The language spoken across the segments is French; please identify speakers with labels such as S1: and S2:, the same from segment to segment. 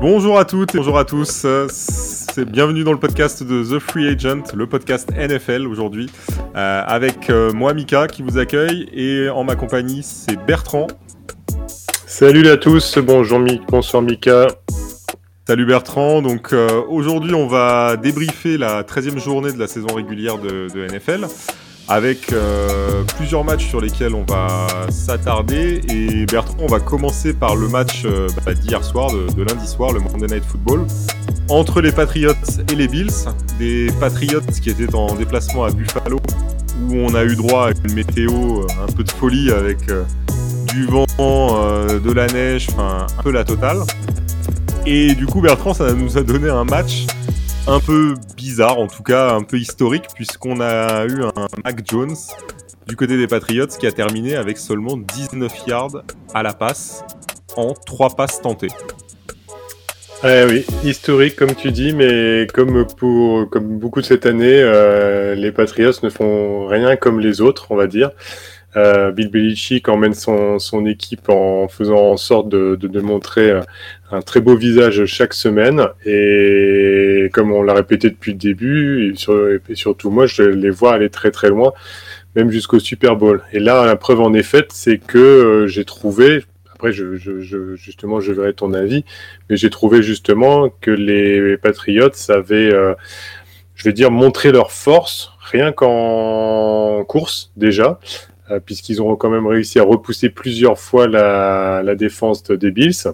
S1: Bonjour à toutes et bonjour à tous. C'est bienvenue dans le podcast de The Free Agent, le podcast NFL aujourd'hui, euh, avec euh, moi Mika qui vous accueille et en ma compagnie c'est Bertrand.
S2: Salut à tous, bonjour Mika, bonsoir Mika.
S1: Salut Bertrand, donc euh, aujourd'hui on va débriefer la 13e journée de la saison régulière de, de NFL avec euh, plusieurs matchs sur lesquels on va s'attarder. Et Bertrand, on va commencer par le match euh, bah, d'hier soir, de, lundi soir, le Monday Night Football, entre les Patriots et les Bills. Des Patriots qui étaient en déplacement à Buffalo, où on a eu droit à une météo un peu de folie avec du vent, de la neige, enfin un peu la totale. Et du coup, Bertrand, ça nous a donné un match un peu bizarre, en tout cas un peu historique, puisqu'on a eu un Mac Jones du côté des Patriots qui a terminé avec seulement 19 yards à la passe en 3 passes tentées.
S2: Eh oui, historique comme tu dis, mais comme pour beaucoup de cette année, euh, les Patriots ne font rien comme les autres, on va dire. Euh, Bill Belichick emmène son, son, équipe en faisant en sorte de, de, montrer euh, un très beau visage chaque semaine. Et comme on l'a répété depuis le début, et, surtout moi, je les vois aller très très loin, même jusqu'au Super Bowl. Et là, la preuve en effet, c'est que euh, j'ai trouvé, après je, je, justement je verrai ton avis, mais j'ai trouvé justement que les Patriots avaient, je vais dire, montré leur force rien qu'en course déjà, euh, puisqu'ils ont quand même réussi à repousser plusieurs fois la, la défense des Bills.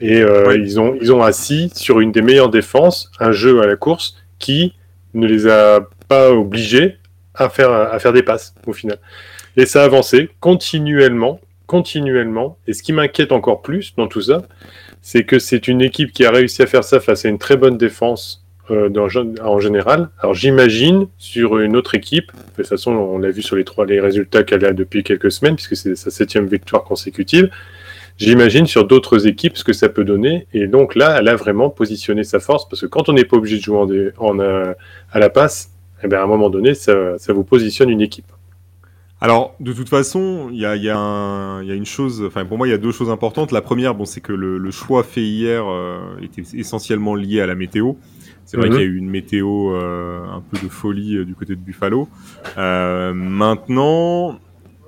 S2: Et euh, ils, ont, ils ont assis sur une des meilleures défenses, un jeu à la course qui ne les a pas obligés à faire, à faire des passes au final. Et ça a avancé continuellement, continuellement. Et ce qui m'inquiète encore plus dans tout ça, c'est que c'est une équipe qui a réussi à faire ça face à une très bonne défense euh, en général. Alors j'imagine sur une autre équipe, de toute façon on l'a vu sur les trois les résultats qu'elle a depuis quelques semaines, puisque c'est sa septième victoire consécutive. J'imagine sur d'autres équipes ce que ça peut donner. Et donc là, elle a vraiment positionné sa force, parce que quand on n'est pas obligé de jouer en, euh, à la passe, eh bien, à un moment donné, ça, vous positionne une équipe.
S1: Alors, de toute façon, il y a, une chose, enfin pour moi, il y a deux choses importantes. La première, bon, c'est que le, le, choix fait hier euh, était essentiellement lié à la météo. C'est vrai mhm. qu'il y a eu une météo euh, un peu de folie euh, du côté de Buffalo. Euh, maintenant,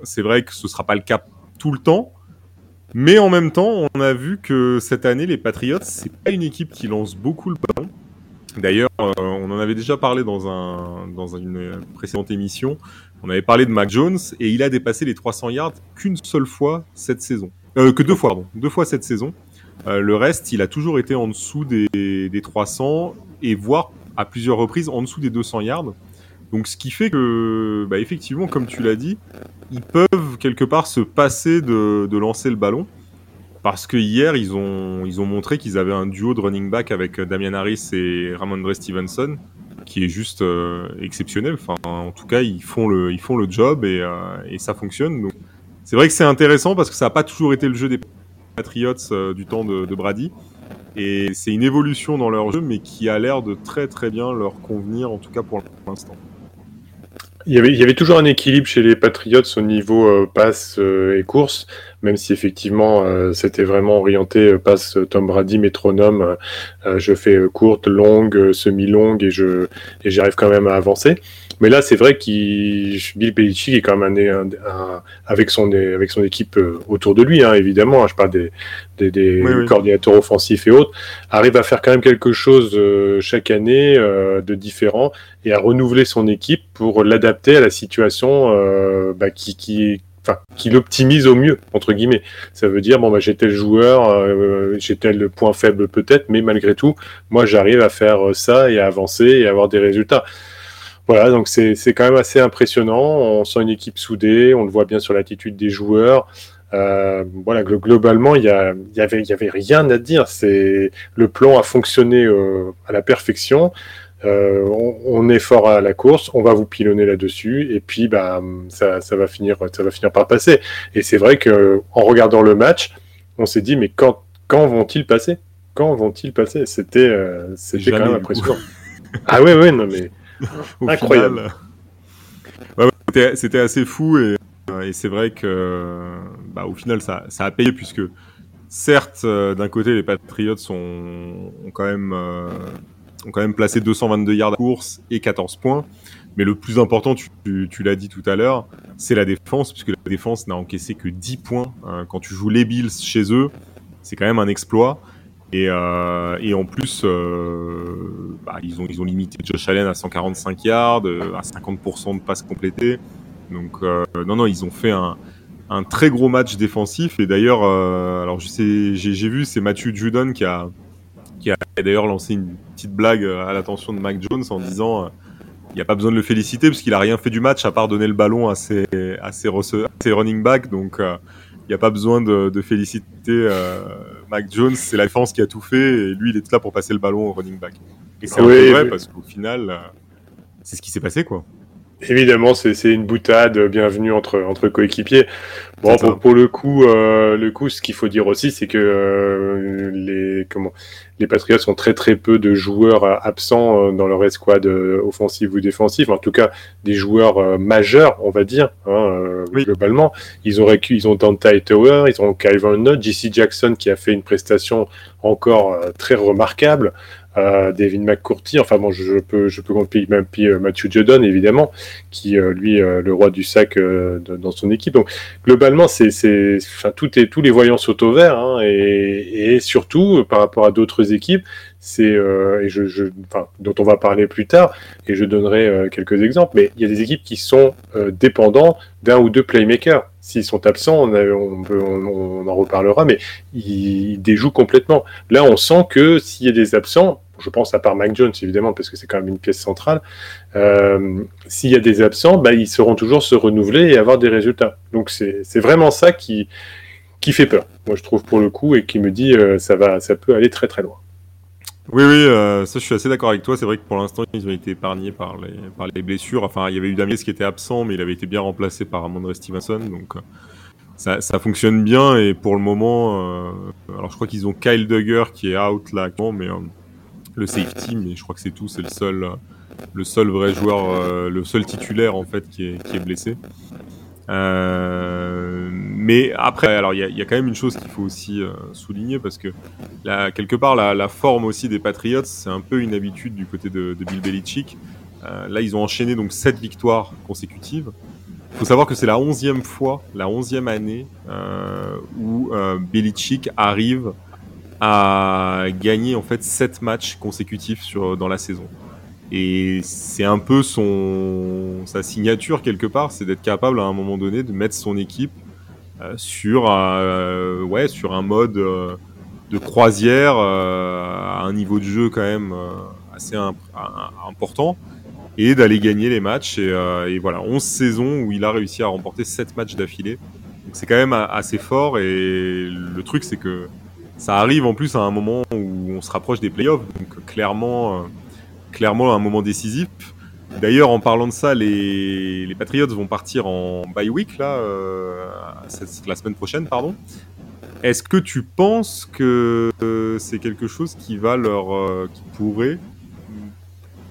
S1: c'est vrai que ce sera pas le cas tout le temps. Mais en même temps, on a vu que cette année, les Patriots, c'est pas une équipe qui lance beaucoup le ballon. D'ailleurs, on en avait déjà parlé dans, un, dans une précédente émission. On avait parlé de Mac Jones et il a dépassé les 300 yards qu'une seule fois cette saison. que deux fois, pardon. Deux fois cette saison. le reste, il a toujours été en dessous des, des 300 et voire à plusieurs reprises en dessous des 200 yards. Donc ce qui fait que, bah, effectivement, comme tu l'as dit, ils peuvent quelque part se passer de, lancer le ballon. Parce que hier, ils ont, ils ont montré qu'ils avaient un duo de running back avec Damian Harris et Ramondre Stevenson, qui est juste euh, exceptionnel. Enfin, en tout cas, ils font le, ils font le job et, euh, ça fonctionne. C'est vrai que c'est intéressant parce que ça n'a pas toujours été le jeu des Patriots euh, du temps de Brady. Et c'est une évolution dans leur jeu, mais qui a l'air de très très bien leur convenir, en tout cas pour l'instant.
S2: Il y, avait, toujours un équilibre chez les Patriots au niveau euh, passe euh, et course, même si effectivement euh, c'était vraiment orienté passe Tom Brady métronome. je fais courte, longue, semi-longue et je et j'arrive quand même à avancer. Mais là, c'est vrai qu'il Bill Belichick est quand même un, avec son avec son équipe euh, autour de lui, hein, évidemment. Hein, je parle des, des, des coordinateurs offensifs et autres, arrive à faire quand même quelque chose euh, chaque année euh, de différent et à renouveler son équipe pour l'adapter à la situation bah, qui, qui Enfin, qui l'optimise au mieux entre guillemets. Ça veut dire bon bah j'ai tel joueur, euh, j'ai tel point faible peut-être, mais malgré tout, moi j'arrive à faire ça et à avancer et à avoir des résultats. Voilà, donc c'est quand même assez impressionnant. On sent une équipe soudée, on le voit bien sur l'attitude des joueurs. Euh, voilà, globalement, il y, a, y, avait, y avait rien à dire. C'est le plan a fonctionné euh, à la perfection. Euh, on, on, est fort à la course, on va vous pilonner là-dessus, et puis bah ça, ça va finir, ça va finir par passer. Et c'est vrai que en regardant le match, on s'est dit mais quand quand vont-ils passer? Quand vont-ils passer? C'était c'était quand même impressionnant. ah ouais, ouais, non mais incroyable.
S1: c'était assez fou et, et c'est vrai que bah, au final ça, ça a payé puisque certes d'un côté les Patriots sont, ont quand même ont quand même placé 222 yards à course et 14 points. Mais le plus important, tu, tu, l'as dit tout à l'heure, c'est la défense, puisque la défense n'a encaissé que 10 points. Hein. quand tu joues les Bills chez eux, c'est quand même un exploit. Et, euh, et en plus, euh, bah, ils, ont, limité Josh Allen à 145 yards, euh, à 50% de passes complétées. Donc, non, non, ils ont fait un, très gros match défensif. Et d'ailleurs, alors j'ai vu, c'est Matthew Judon qui a, d'ailleurs lancé une petite blague à l'attention de Mac Jones en disant il n'y a pas besoin de le féliciter parce qu'il a rien fait du match à part donner le ballon à ses, à ses, running back. Donc, il n'y a pas besoin de, féliciter euh, Mac Jones. C'est la défense qui a tout fait et lui, il est là pour passer le ballon au running back. Et c'est vrai parce qu'au final, euh, c'est ce qui s'est passé, quoi.
S2: Évidemment, c'est une boutade bienvenue entre, entre coéquipiers. Bon, pour, le coup, euh, le coup, ce qu'il faut dire aussi, c'est que euh, les comment les Patriots ont très très peu de joueurs euh, absents dans leur escouade offensive ou défensive. En tout cas, des joueurs majeurs, on va dire, hein, globalement. Ils ont ils ont Dante Tower, ils ont Kyvan Nutt, JC Jackson qui a fait une prestation encore très remarquable. David McCourty, enfin bon, je, peux, je peux compter même puis, Matthew Judon, évidemment, qui lui, le roi du sac dans son équipe. Donc, globalement, c'est, enfin, tout est, tous les voyants sont au vert, hein, et, et, surtout par rapport à d'autres équipes, c'est, euh, et je, je, dont on va parler plus tard, et je donnerai euh, quelques exemples. Mais il y a des équipes qui sont euh, dépendants d'un ou deux playmakers. S'ils sont absents, on, on, on, en reparlera, mais ils déjouent complètement. Là, on sent que s'il y a des absents, je pense à part Mac Jones évidemment, parce que c'est quand même une pièce centrale, euh, s'il y a des absents, bah, ils sauront toujours se renouveler et avoir des résultats. Donc c'est vraiment ça qui, fait peur, moi je trouve pour le coup, et qui me dit euh, ça, va, ça peut aller très très loin.
S1: Oui, oui, euh, ça je suis assez d'accord avec toi. C'est vrai que pour l'instant ils ont été épargnés par les, blessures. Enfin, il y avait eu Damiens qui était absent, mais il avait été bien remplacé par Amandre Stevenson. Donc ça, ça, fonctionne bien et pour le moment, alors je crois qu'ils ont Kyle Duggar qui est out là, mais le safety, mais je crois que c'est tout. C'est le seul, le seul vrai joueur, euh, le seul titulaire en fait qui est, blessé. Euh, mais après, alors il y, a, quand même une chose qu'il faut aussi euh, souligner parce que quelque part la, forme aussi des Patriots, c'est un peu une habitude du côté de, de Bill Belichick. Là, ils ont enchaîné donc sept victoires consécutives. Il faut savoir que c'est la onzième fois, la onzième année où Belichick arrive a gagné en fait 7 matchs consécutifs sur, dans la saison. Et c'est un peu son, sa signature quelque part, c'est d'être capable à un moment donné de mettre son équipe euh, sur, euh, ouais, sur un mode euh, de croisière à un niveau de jeu quand même assez important et d'aller gagner les matchs. Et, et, voilà, 11 saisons où il a réussi à remporter 7 matchs d'affilée. Donc c'est quand même assez fort et le truc c'est que ça arrive en plus à un moment où on se rapproche des playoffs, donc clairement, euh, clairement un moment décisif. D'ailleurs, en parlant de ça, les, Patriots vont partir en bye week là, euh, la semaine prochaine, pardon. Est-ce que tu penses que euh, c'est quelque chose qui va leur, qui pourrait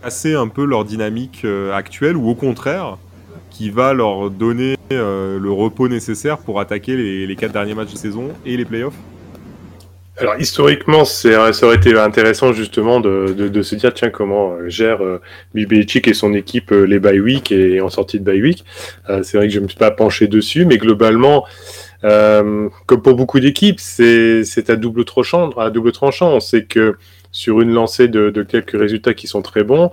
S1: casser un peu leur dynamique actuelle, ou au contraire, qui va leur donner le repos nécessaire pour attaquer les, les quatre derniers matchs de saison et les playoffs?
S2: Alors historiquement, ça aurait été intéressant justement de, de, de se dire tiens comment euh, gère euh, et son équipe euh, les bye week et en sortie de bye week. Euh, c'est vrai que je me suis pas penché dessus, mais globalement, euh, comme pour beaucoup d'équipes, c'est à double tranchant. À double tranchant, on sait que sur une lancée de, de quelques résultats qui sont très bons,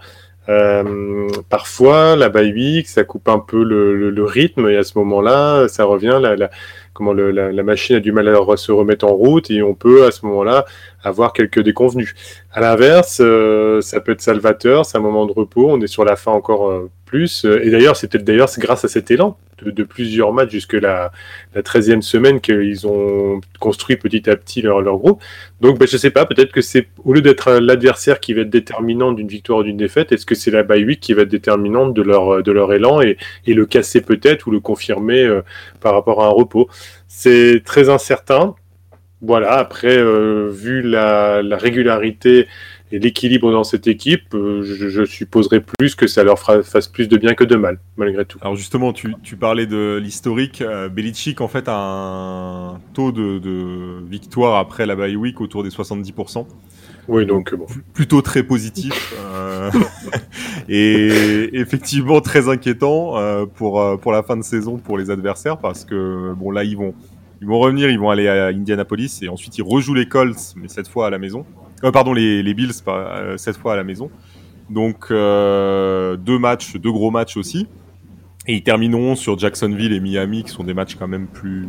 S2: euh, parfois, la bye week, ça coupe un peu le, le, le rythme et à ce moment-là, ça revient. La, la, comment la, machine a du mal à se remettre en route et on peut à ce moment-là avoir quelques déconvenus. À l'inverse, euh, ça peut être salvateur, c'est un moment de repos, on est sur la fin encore euh, plus. Et d'ailleurs, c'est peut-être d'ailleurs grâce à cet élan de, plusieurs matchs jusque la, la 13e semaine qu'ils ont construit petit à petit leur, groupe. Donc, ben, je sais pas, peut-être que c'est au lieu d'être l'adversaire qui va être déterminant d'une victoire ou d'une défaite, est-ce que c'est la bye week qui va être déterminante de leur de leur élan et, le casser peut-être ou le confirmer euh, par rapport à un repos? C'est très incertain. voilà, après, vu la, régularité et l'équilibre dans cette équipe, je, supposerais plus que ça leur fasse plus de bien que de mal, malgré tout.
S1: Alors justement, tu, parlais de l'historique. Belichick, en fait, a un taux de, de victoire après la bye week autour des 70%.
S2: Oui, donc bon.
S1: Plutôt très positif euh, et effectivement très inquiétant euh, pour euh, pour la fin de saison pour les adversaires parce que bon là ils vont ils vont revenir, ils vont aller à Indianapolis et ensuite ils rejouent les Colts mais cette fois à la maison. Pardon les, les Bills cette fois à la maison. Donc deux matchs, deux gros matchs aussi. Et ils termineront sur Jacksonville et Miami qui sont des matchs quand même plus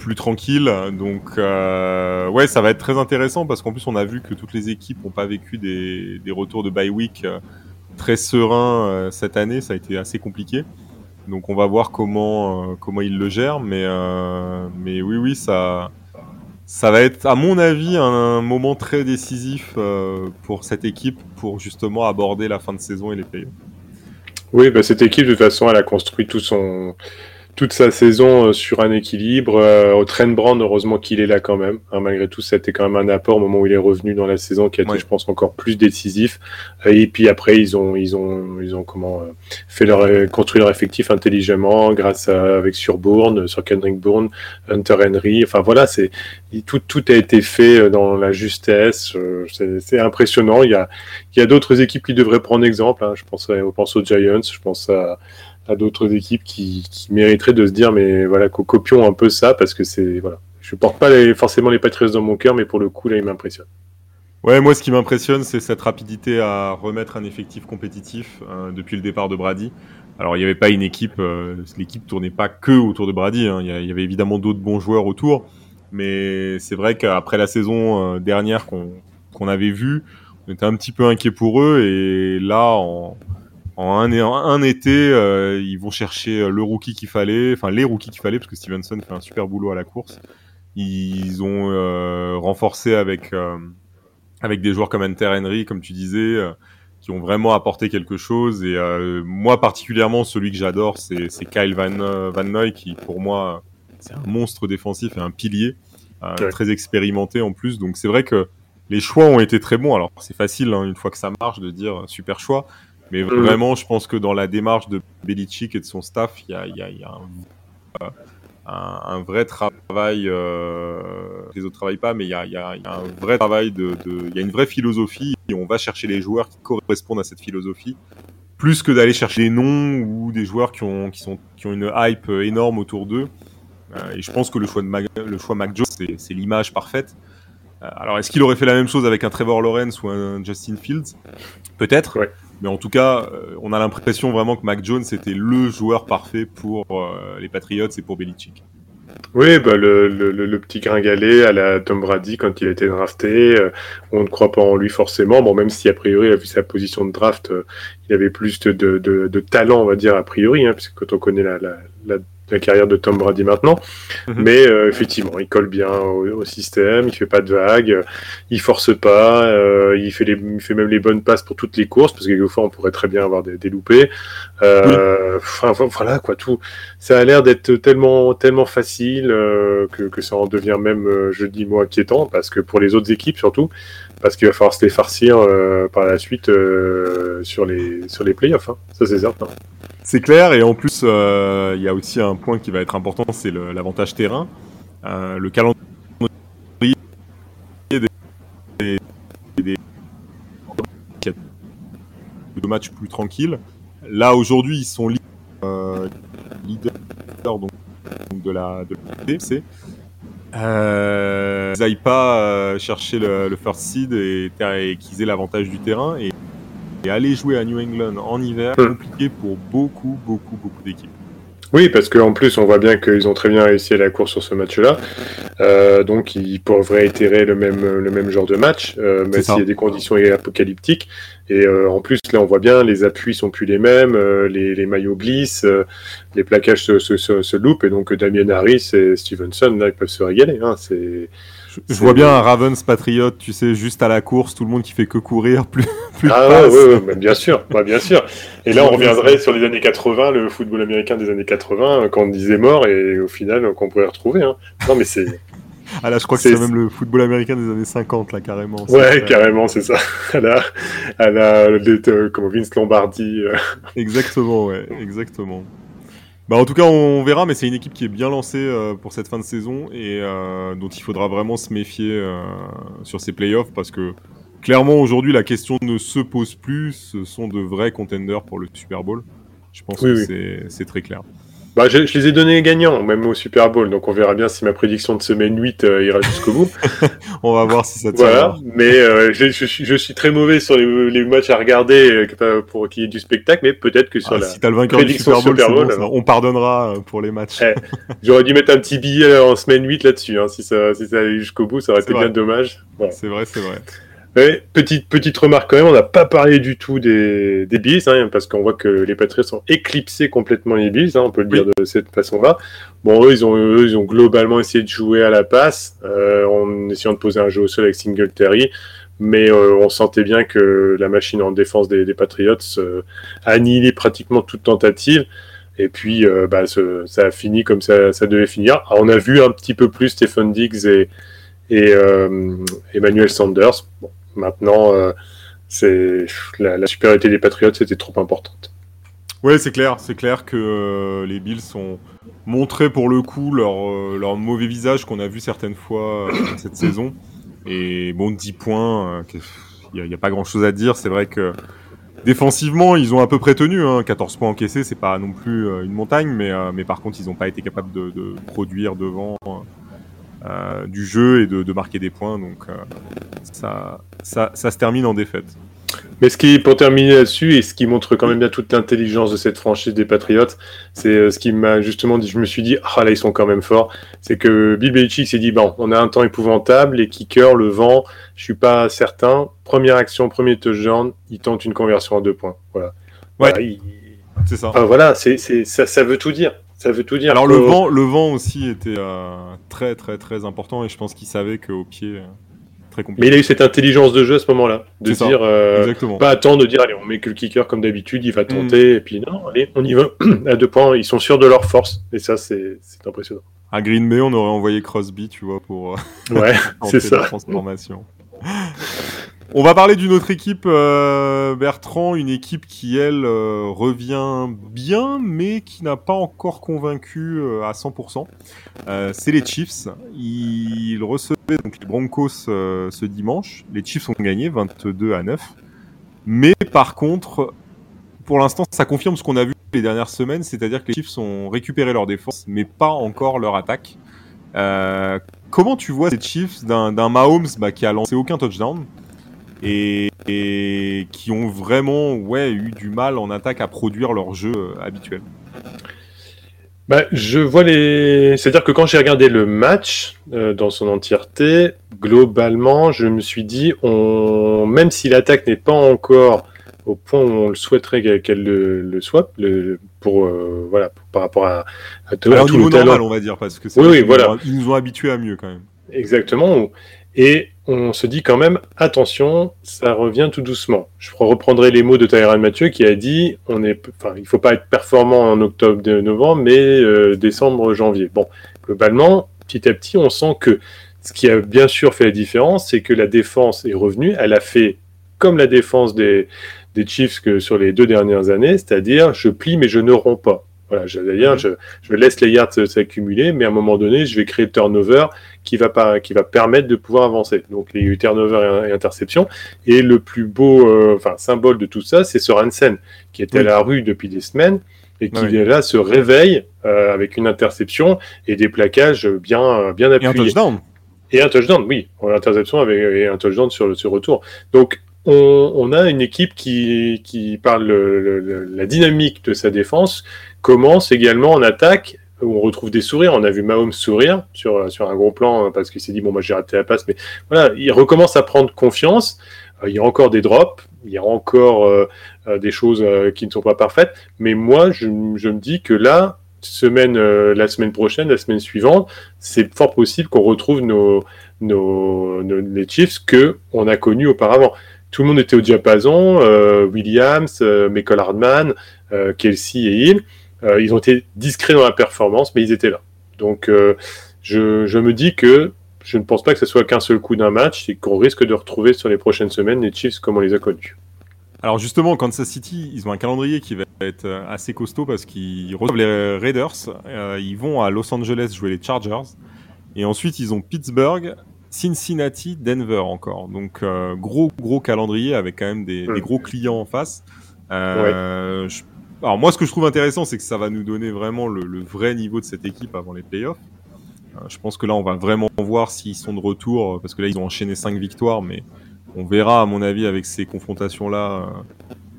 S1: plus tranquille. Donc euh, ouais, ça va être très intéressant parce qu'en plus on a vu que toutes les équipes n'ont pas vécu des, des, retours de bye week euh, très sereins euh, cette année. Ça a été assez compliqué. Donc on va voir comment comment ils le gèrent. Mais mais oui oui ça ça va être à mon avis un, moment très décisif pour cette équipe pour justement aborder la fin de saison et les playoffs.
S2: Oui, bah cette équipe de toute façon elle a construit tout son toute sa saison euh, sur un équilibre. Euh, au Trent Brand, heureusement qu'il est là quand même. Hein, malgré tout, été quand même un apport au moment où il est revenu dans la saison, qui a été, je pense, encore plus décisif. Euh, et puis après, ils ont, ils ont, ils ont comment fait leur construit leur effectif intelligemment, grâce à avec sur Bourne, sur Kendrick Bourne, Hunter Henry. Enfin voilà, c'est tout, tout a été fait dans la justesse. C'est impressionnant. Il y a, il y a d'autres équipes qui devraient prendre exemple. Hein. Je pense, je pense aux Giants. Je pense à d'autres équipes qui, mériteraient de se dire mais voilà copions un peu ça parce que c'est voilà. Je porte pas forcément les Patriots dans mon cœur mais pour le coup là il m'impressionne
S1: ouais moi ce qui m'impressionne c'est cette rapidité à remettre un effectif compétitif euh, depuis le départ de Brady. Alors il n'y avait pas une équipe euh, l'équipe tournait pas que autour de Brady hein. il, y avait évidemment d'autres bons joueurs autour. Mais c'est vrai qu'après la saison euh, dernière qu'on avait vu on était un petit peu inquiet pour eux. Et là en en un, été, euh, ils vont chercher le rookie qu'il fallait, enfin les rookies qu'il fallait, parce que Stevenson fait un super boulot à la course. Ils ont euh, renforcé avec euh, avec des joueurs comme Enter Henry, comme tu disais, qui ont vraiment apporté quelque chose. Et moi particulièrement, celui que j'adore, c'est Kyle Van, Van Noy, qui pour moi c'est un monstre défensif et un pilier, très expérimenté en plus. Donc c'est vrai que les choix ont été très bons. Alors c'est facile hein, une fois que ça marche de dire super choix. Mais mm. vraiment, je pense que dans la démarche de Belichick et de son staff, il y a, y a, y a un, un, un, vrai travail. Euh, les autres travaillent pas, mais il y a, y a, un vrai travail de, il y a une vraie philosophie et on va chercher les joueurs qui correspondent à cette philosophie, plus que d'aller chercher des noms ou des joueurs qui ont, qui sont, qui ont une hype énorme autour d'eux. Euh, et je pense que le choix de Mac, le choix Mac Jones, c'est l'image parfaite. Euh, alors, est-ce qu'il aurait fait la même chose avec un Trevor Lawrence ou un Justin Fields? Peut-être. Ouais. Mais en tout cas, euh, on a l'impression vraiment que Mac Jones était le joueur parfait pour euh, les Patriots et pour Belichick.
S2: Oui, bah le, le, petit gringalet à la Tom Brady quand il a été drafté, euh, on ne croit pas en lui forcément. Bon, même si a priori, vu sa position de draft, il avait plus de, de, talent, on va dire, a priori, hein, puisque quand on connaît la, la la carrière de Tom Brady maintenant. Mhm. Mais euh, effectivement, il colle bien au, système, il fait pas de vagues, il force pas, euh, il, fait les, il fait même les bonnes passes pour toutes les courses, parce que quelquefois on pourrait très bien avoir des, des loupés. Euh, enfin, voilà quoi, tout. Ça a l'air d'être tellement, tellement facile que, que ça en devient même, je dis moi, inquiétant, parce que pour les autres équipes surtout, parce qu'il va falloir se les farcir par la suite sur les sur les playoffs, hein. ça c'est certain.
S1: C'est clair, et en plus, euh, il y a aussi un point qui va être important, c'est l'avantage terrain. Euh, le calendrier des, des, de matchs plus tranquilles. Là, aujourd'hui, ils sont euh, leaders donc, de la de Euh, ils n'aillent pas chercher le, first seed et, et qu'ils aient l'avantage du terrain. Et aller jouer à New England en hiver, hmm. compliqué pour beaucoup, beaucoup, beaucoup d'équipes.
S2: Oui, parce qu'en plus, on voit bien qu'ils ont très bien réussi à la course sur ce match-là. Euh, donc, ils pourraient réitérer le même, le même genre de match, euh, même s'il y a des conditions apocalyptiques. Et euh, en plus, là, on voit bien, les appuis sont plus les mêmes, euh, les, les, maillots glissent, les plaquages se, se, se, se, loupent. Et donc, Damien Harris et Stevenson, là, ils peuvent se régaler. Hein, c'est
S1: je, vois bien un Ravens patriote, tu sais, juste à la course, tout le monde qui fait que courir, plus, plus
S2: Ah ouais, ouais, bien sûr, bah, bien sûr. Et là, on reviendrait sur les années 80, le football américain des années 80, quand on disait mort, et au final, qu'on pourrait retrouver. Hein. Non, mais c'est.
S1: ah là, je crois que c'est même le football américain des années 50, là, carrément.
S2: Ouais, carrément, c'est ça. à la, à la, comme Vince Lombardi.
S1: Exactement, ouais, exactement. Bah, en tout cas, on verra, mais c'est une équipe qui est bien lancée euh, pour cette fin de saison et euh, dont il faudra vraiment se méfier euh, sur ces playoffs parce que clairement aujourd'hui la question ne se pose plus. Ce sont de vrais contenders pour le Super Bowl. Je pense que c'est très clair.
S2: Bah, je, les ai donnés gagnants, même au Super Bowl, donc on verra bien si ma prédiction de semaine 8 euh, ira jusqu'au bout.
S1: on va voir si ça tient.
S2: Voilà, mais euh, je, je, suis très mauvais sur les, matchs à regarder euh, pour qu'il y ait du spectacle, mais peut-être que sur ah, la
S1: si as le vainqueur du Super Bowl, on pardonnera pour les matchs.
S2: Eh, j'aurais dû mettre un petit billet en semaine 8 là-dessus, hein, si, ça, si ça allait jusqu'au bout, ça aurait été bien dommage.
S1: C'est vrai, c'est vrai
S2: petite, petite remarque quand même, on n'a pas parlé du tout des, des Bills, hein, parce qu'on voit que les Patriots ont éclipsé complètement les Bills, hein, on peut le dire de cette façon-là. Bon, eux ils, ont, eux, ils ont globalement essayé de jouer à la passe, euh, en essayant de poser un jeu au sol avec Singletary, mais euh, on sentait bien que la machine en défense des, des Patriots euh, annihilait pratiquement toute tentative. Et puis, euh, bah, ça a fini comme ça, ça devait finir. on a vu un petit peu plus Stephen Diggs et, et Emmanuel Sanders. Bon, Maintenant, euh, c'est la, supériorité des Patriots c'était trop importante.
S1: Oui, c'est clair, c'est clair que euh, les Bills ont montré pour le coup leur, euh, leur mauvais visage qu'on a vu certaines fois cette saison. Et bon, 10 points, il n'y a, pas grand chose à dire. C'est vrai que défensivement, ils ont à peu près tenu. Hein. 14 points encaissés, c'est pas non plus une montagne, mais, mais par contre, ils n'ont pas été capables de produire devant. Euh, du jeu et de, marquer des points. Donc euh, ça, ça, ça, se termine en défaite.
S2: Mais ce qui, pour terminer là-dessus, et ce qui montre quand même bien toute l'intelligence de cette franchise des Patriots, c'est euh, ce qui m'a justement dit, je me suis dit, ah là, ils sont quand même forts. C'est que Bill Belichick s'est dit, bon, on a un temps épouvantable, les kickers, le vent, je suis pas certain. Première action, premier touchdown, il tente une conversion à deux points. Voilà.
S1: Ouais. C'est ça.
S2: voilà, c'est, ça, ça veut tout dire. Ça veut tout dire.
S1: Alors le vent, le vent aussi était euh, très très très important et je pense qu'il savait qu'au pied, euh, très compliqué.
S2: Mais il a eu cette intelligence de jeu à ce moment-là, de dire euh, pas attendre de dire allez on met que le kicker comme d'habitude, il va mm. tenter et puis non allez on y va à deux points, ils sont sûrs de leur force et ça c'est impressionnant.
S1: À Green Bay on aurait envoyé Crosby tu vois pour
S2: ouais c'est ça
S1: transformation. On va parler d'une autre équipe, euh, Bertrand, une équipe qui, elle, euh, revient bien, mais qui n'a pas encore convaincu euh, à 100%. c'est les Chiefs. Ils recevaient donc les Broncos ce dimanche. Les Chiefs ont gagné 22 à 9. Mais par contre, pour l'instant, ça confirme ce qu'on a vu les dernières semaines, c'est-à-dire que les Chiefs ont récupéré leur défense, mais pas encore leur attaque. comment tu vois ces Chiefs d'un Mahomes bah, qui a lancé aucun touchdown et, qui ont vraiment ouais, eu du mal en attaque à produire leur jeu euh, habituel.
S2: Bah, je vois les. C'est-à-dire que quand j'ai regardé le match euh, dans son entièreté, globalement, je me suis dit, on... même si l'attaque n'est pas encore au point où on le souhaiterait qu'elle le, soit, le... pour euh, voilà, par rapport à,
S1: à, tout, Alors, le talent, on va dire, parce que
S2: oui, oui, voilà.
S1: ils nous ont habitués à mieux quand même.
S2: Exactement. Et on se dit quand même, attention, ça revient tout doucement. Je reprendrai les mots de Tyran Mathieu qui a dit, on est, il faut pas être performant en octobre, novembre, mais euh, décembre, janvier. Bon, globalement, petit à petit, on sent que ce qui a bien sûr fait la différence, c'est que la défense est revenue. Elle a fait comme la défense des, des Chiefs que sur les deux dernières années, c'est-à-dire je plie mais je ne romps pas. Voilà, dire, je, je laisse les yards s'accumuler, mais à un moment donné, je vais créer le turnover qui va, pas, qui va permettre de pouvoir avancer. Donc, il y a eu turnover et, interception. Et le plus beau euh, enfin, symbole de tout ça, c'est Sorensen, qui était à la rue depuis des semaines et qui là se réveille euh, avec une interception et des plaquages bien, bien appuyés. Et un
S1: touchdown.
S2: Et un touchdown, oui. Une interception avec, et un touchdown sur le sur retour. Donc, on, on, a une équipe qui, qui par la dynamique de sa défense, commence également en attaque où on retrouve des sourires. On a vu Mahomes sourire sur, sur un gros plan euh, parce qu'il s'est dit bon moi j'ai raté la passe, mais voilà, il recommence à prendre confiance. Euh, il y a encore des drops, il y a encore euh, des choses qui ne sont pas parfaites, mais moi je, je me dis que là, semaine, la semaine prochaine, la semaine suivante, c'est fort possible qu'on retrouve nos, nos, nos, les Chiefs que on a connus auparavant. Tout le monde était au diapason, Williams, Michael Hardman, Kelsey et Hill. Euh, ils ont été discrets dans la performance, mais ils étaient là. Donc, euh, je, je, me dis que je ne pense pas que ce soit qu'un seul coup d'un match et qu'on risque de retrouver sur les prochaines semaines les Chiefs comme on les a connus.
S1: Alors justement, Kansas City, ils ont un calendrier qui va être euh, assez costaud parce qu'ils reçoivent les Raiders, euh, ils vont à Los Angeles jouer les Chargers, et ensuite ils ont Pittsburgh, Cincinnati, Denver encore. Donc euh, gros gros calendrier avec quand même des, gros clients en face. Euh, alors moi ce que je trouve intéressant c'est que ça va nous donner vraiment le, vrai niveau de cette équipe avant les playoffs. Euh, je pense que là on va vraiment voir s'ils sont de retour parce que là ils ont enchaîné 5 victoires mais on verra à mon avis avec ces confrontations là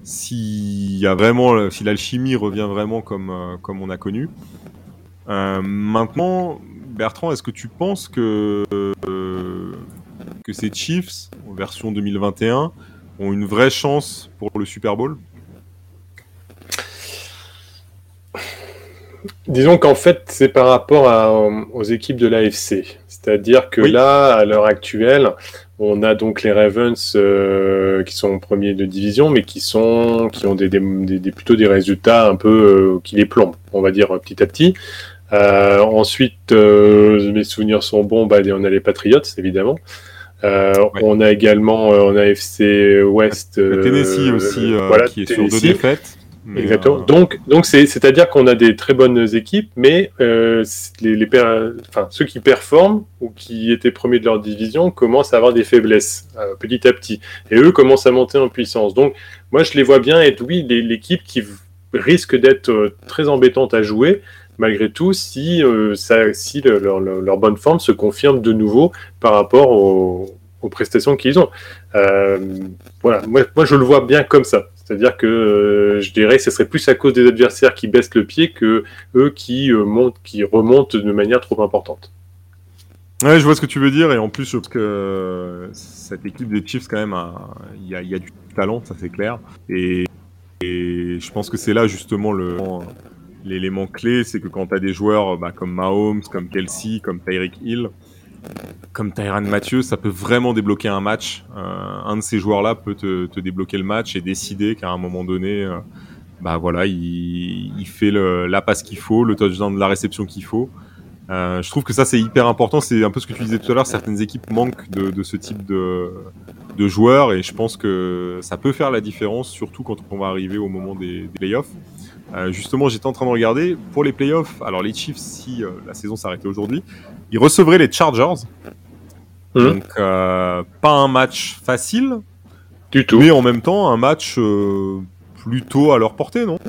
S1: s'il y a vraiment si l'alchimie revient vraiment comme on a connu. maintenant Bertrand, est-ce que tu penses que, euh, que ces Chiefs, en version 2021, ont une vraie chance pour le Super Bowl?
S2: Disons qu'en fait, c'est par rapport aux équipes de l'AFC. C'est-à-dire que là, à l'heure actuelle, on a donc les Ravens euh, qui sont premiers de division, mais qui sont qui ont des, plutôt des résultats un peu euh, qui les plombent, on va dire petit à petit. Euh, ensuite, euh, mes souvenirs sont bons, bah, on a les Patriots, évidemment. Euh, On a également euh, en AFC West.
S1: Le Tennessee aussi, voilà, qui est sur deux défaites.
S2: Exactement. Donc, donc c'est, c'est-à-dire qu'on a des très bonnes équipes, mais euh, les, les enfin, ceux qui performent ou qui étaient premiers de leur division commencent à avoir des faiblesses petit à petit, et eux commencent à monter en puissance. Donc, moi, je les vois bien être, oui, l'équipe qui risque d'être très embêtante à jouer, malgré tout si, euh, ça, si leur, bonne forme se confirme de nouveau par rapport aux, prestations qu'ils ont. Euh, voilà, moi, moi, je le vois bien comme ça. C'est-à-dire que euh, je dirais que ce serait plus à cause des adversaires qui baissent le pied que eux qui, montent, qui remontent de manière trop importante.
S1: Ouais, je vois ce que tu veux dire, et en plus, je pense que cette équipe des Chiefs, quand même, il y, a du talent, ça c'est clair. Et, je pense que c'est là justement l'élément clé, c'est que quand tu as des joueurs bah, comme Mahomes, comme Kelsey, comme Tyreek Hill, comme Tyran Mathieu, ça peut vraiment débloquer un match. Euh, un de ces joueurs-là peut te, débloquer le match et décider qu'à un moment donné, euh, bah voilà, il, fait la passe qu'il faut, le touchdown de la réception qu'il faut. Euh, je trouve que ça c'est hyper important. C'est un peu ce que tu disais tout à l'heure. Certaines équipes manquent de, ce type de, joueurs et je pense que ça peut faire la différence, surtout quand on va arriver au moment des, des playoffs. Euh, justement, j'étais en train de regarder pour les playoffs. Alors, les Chiefs, si euh, la saison s'arrêtait aujourd'hui, ils recevraient les Chargers. Mmh. Donc, euh, pas un match facile.
S2: Du tout.
S1: Mais en même temps, un match plutôt à leur portée, non?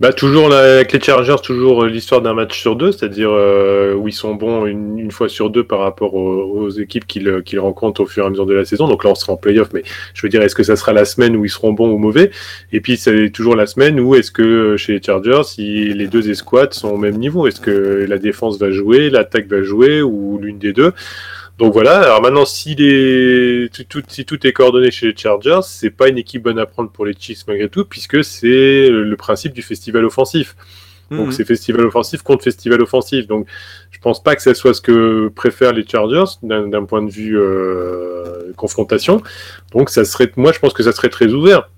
S2: Bah, toujours avec les Chargers, toujours euh, l'histoire d'un match sur deux, c'est-à-dire euh, où ils sont bons une, fois sur deux par rapport aux, équipes qu'ils qu'ils rencontrent au fur et à mesure de la saison. Donc là, on sera en playoff, mais je veux dire, est-ce que ça sera la semaine où ils seront bons ou mauvais? Et puis, c'est toujours la semaine où est-ce que euh, chez les Chargers, si les deux escouades sont au même niveau, est-ce que la défense va jouer, l'attaque va jouer ou l'une des deux? Donc voilà, alors maintenant, si, les... tout, si tout est coordonné chez les Chargers, c'est pas une équipe bonne à prendre pour les Chiefs malgré tout, puisque c'est le principe du festival offensif. Donc mhm. c'est festival offensif contre festival offensif. Donc je pense pas que ce soit ce que préfèrent les Chargers d'un point de vue euh, confrontation. Donc ça serait, moi je pense que ça serait très ouvert.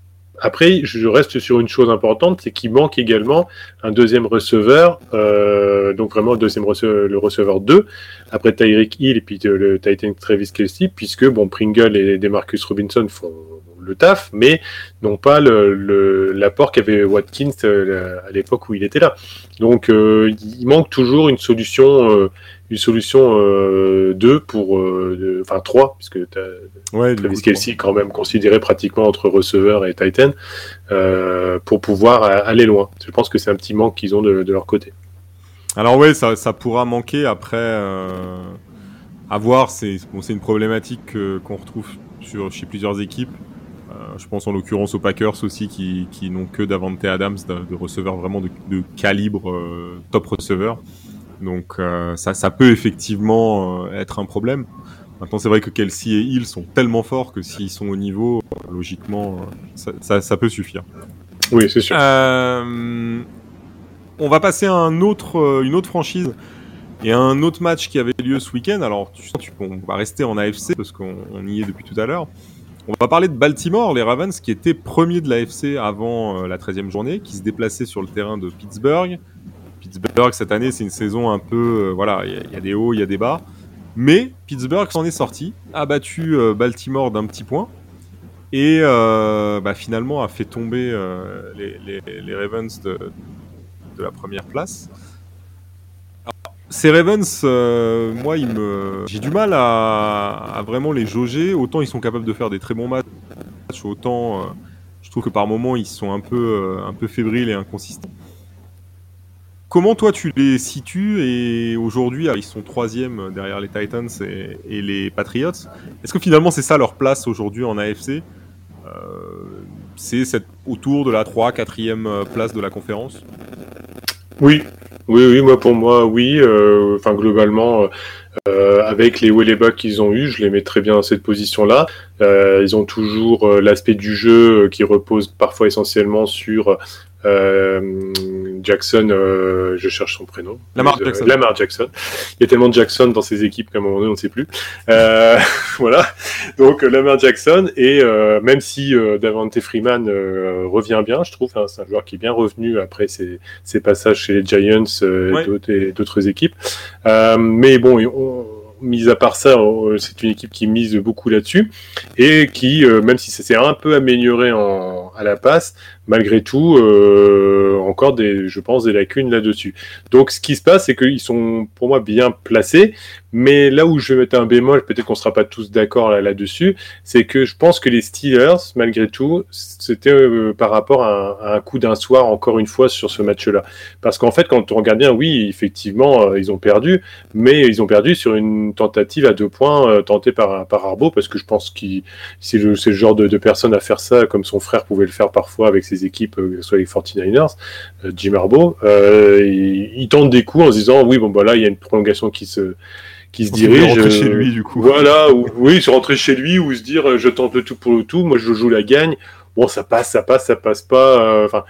S2: Après, je reste sur une chose importante, c'est qu'il manque également un deuxième receveur, euh, donc vraiment le deuxième receveur, le receveur 2, après Tyreek Hill et puis le Titan Travis Kelsey, puisque bon Pringle et Demarcus Robinson font le taf, mais n'ont pas l'apport qu'avait Watkins euh, à l'époque où il était là. Donc euh, il manque toujours une solution, euh, une solution 2 pour, enfin 3, puisque ouais, Travis Kelsey quand même considéré pratiquement entre receveur et Titan, pour pouvoir aller loin. Je pense que c'est un petit manque qu'ils ont de, leur côté.
S1: Alors oui, ça, ça, pourra manquer après. à voir, c'est bon, une problématique qu'on retrouve sur, chez plusieurs équipes. Euh, je pense en l'occurrence aux Packers aussi qui, qui n'ont que Davante Adams, de, de receveurs vraiment de, de calibre euh, top receveur. Donc euh, ça, ça peut effectivement être un problème. Maintenant, c'est vrai que Kelsey et Hill sont tellement forts que s'ils sont au niveau, logiquement, ça, ça, ça peut suffire.
S2: Oui, c'est sûr.
S1: Euh, on va passer à un autre, une autre franchise et à un autre match qui avait lieu ce week-end. Alors, tu, tu, on va rester en AFC parce qu'on y est depuis tout à l'heure. On va parler de Baltimore, les Ravens qui étaient premiers de l'AFC avant euh, la 13e journée, qui se déplaçaient sur le terrain de Pittsburgh. Pittsburgh, cette année, c'est une saison un peu. Euh, voilà, il y, a des hauts, il y a des bas. Mais Pittsburgh s'en est sorti, a battu Baltimore d'un petit point et bah, finalement a fait tomber les, Ravens de, la première place. Ces Ravens, moi, me... j'ai du mal à, vraiment les jauger. Autant ils sont capables de faire des très bons matchs, autant je trouve que par moments ils sont un peu, un peu fébriles et inconsistants. Comment toi tu les situes? Et aujourd'hui ils sont troisième derrière les Titans et, les Patriots. Est-ce que finalement c'est ça leur place aujourd'hui en AFC euh, C'est autour de la 3 4e place de la conférence?
S2: Oui, oui, oui, moi pour moi oui. Euh, enfin globalement. Euh, avec les hauts les bas qu'ils ont eu, je les mets très bien dans cette position-là. ils ont toujours l'aspect du jeu qui repose parfois essentiellement sur euh, Jackson, euh, je cherche son prénom.
S1: Lamar Jackson.
S2: Lamar Jackson. Il y a tellement de Jackson dans ses équipes qu'à un moment donné, on ne sait plus. Euh, voilà. Donc Lamar Jackson et même si Davante Freeman revient bien, je trouve, hein, c'est un joueur qui est bien revenu après ses, ses passages chez les Giants et d'autres équipes. mais bon, on, mis à part ça, c'est une équipe qui mise beaucoup là-dessus et qui, même si ça s'est un peu amélioré en, à la passe, malgré tout, euh, encore des, je pense, des lacunes là-dessus. Donc, ce qui se passe, c'est qu'ils sont, pour moi, bien placés. Mais là où je vais mettre un bémol, peut-être qu'on sera pas tous d'accord là-dessus, c'est que je pense que les Steelers, malgré tout, c'était euh, par rapport à un, coup d'un soir, encore une fois, sur ce match-là. Parce qu'en fait, quand on regarde bien, oui, effectivement, euh, ils ont perdu, mais ils ont perdu sur une tentative à deux points tentée par, par Arbo, parce que je pense qu'il c'est le, le, genre de, de personne à faire ça, comme son frère pouvait le faire parfois avec ses équipes, euh, que ce soit les 49ers, euh, Jim Harbaugh, euh, il, tente des coups en se disant oui, bon, bah là, il y a une prolongation qui se qui se dirige.
S1: rentrer chez lui, du coup.
S2: Voilà, ou, oui, se rentrer chez lui ou se dire je tente le tout pour le tout, moi je joue la gagne. Bon, ça passe, ça passe, ça passe pas. Enfin,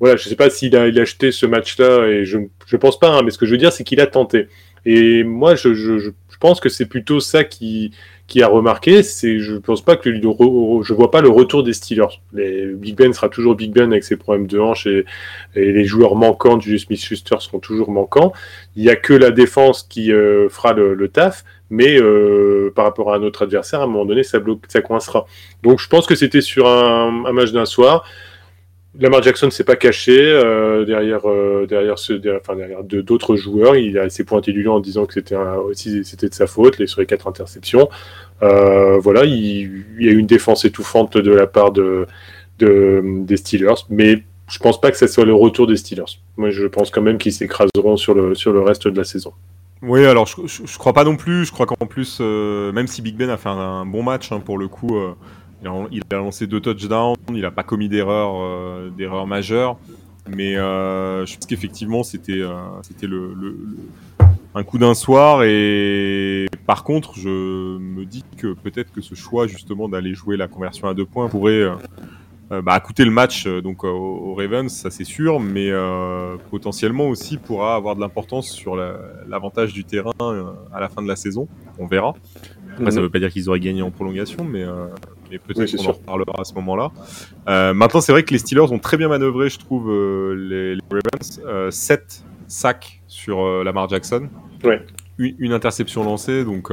S2: voilà, je sais pas s'il a, il a acheté ce match-là et je je pense pas, hein, mais ce que je veux dire, c'est qu'il a tenté. Et moi, je, je, je pense que c'est plutôt ça qui qui a remarqué, c'est je pense pas que je vois pas le retour des Steelers. Les Big Ben sera toujours Big Ben avec ses problèmes de hanche et, les joueurs manquants du Smith-Schuster seront toujours manquants. Il y a que la défense qui euh, fera le, taf, mais euh, par rapport à un autre adversaire, à un moment donné, ça bloque, ça coincera. Donc je pense que c'était sur un, un match d'un soir. Lamar Jackson s'est pas caché euh, derrière euh, derrière enfin derrière d'autres joueurs. Il a s'est pointé du lion en disant que c'était aussi c'était de sa faute les sur les quatre interceptions. Euh, voilà, il, y a eu une défense étouffante de la part de, de des Steelers, mais je pense pas que ce soit le retour des Steelers. Moi, je pense quand même qu'ils s'écraseront sur le sur le reste de la saison.
S1: Oui, alors je, je, crois pas non plus. Je crois qu'en plus, même si Big Ben a fait un, bon match hein, pour le coup il a lancé deux touchdowns, il n'a pas commis d'erreurs euh, majeures, mais euh, je pense qu'effectivement c'était euh, c'était le, un coup d'un soir et par contre je me dis que peut-être que ce choix justement d'aller jouer la conversion à deux points pourrait bah, coûter le match donc aux Ravens, ça c'est sûr, mais potentiellement aussi pourra avoir de l'importance sur l'avantage du terrain à la fin de la saison. On verra. Après, ça ne mhm. veut pas dire qu'ils auraient gagné en prolongation, mais, euh, peut-être qu'on en reparlera à ce moment-là. Euh, maintenant, c'est vrai que les Steelers ont très bien manœuvré, je trouve, euh, les, Ravens. 7 sacs sur Lamar Jackson.
S2: Ouais.
S1: Une, interception lancée, donc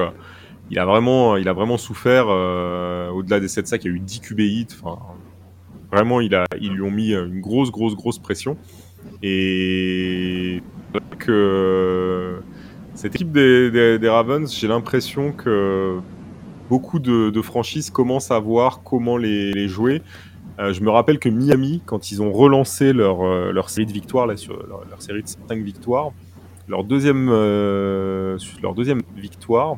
S1: il, a vraiment, il a vraiment souffert. Au-delà des 7 sacs, il y a eu 10 QB hits. Vraiment, il a, ils lui ont mis une grosse, grosse, grosse pression. Et que cette équipe des, Ravens, j'ai l'impression que beaucoup de, franchises commencent à voir comment les, jouer. Euh, je me rappelle que Miami, quand ils ont relancé leur, euh, leur série de victoires, là, sur leur, série de 5 victoires, leur deuxième, euh, leur deuxième victoire,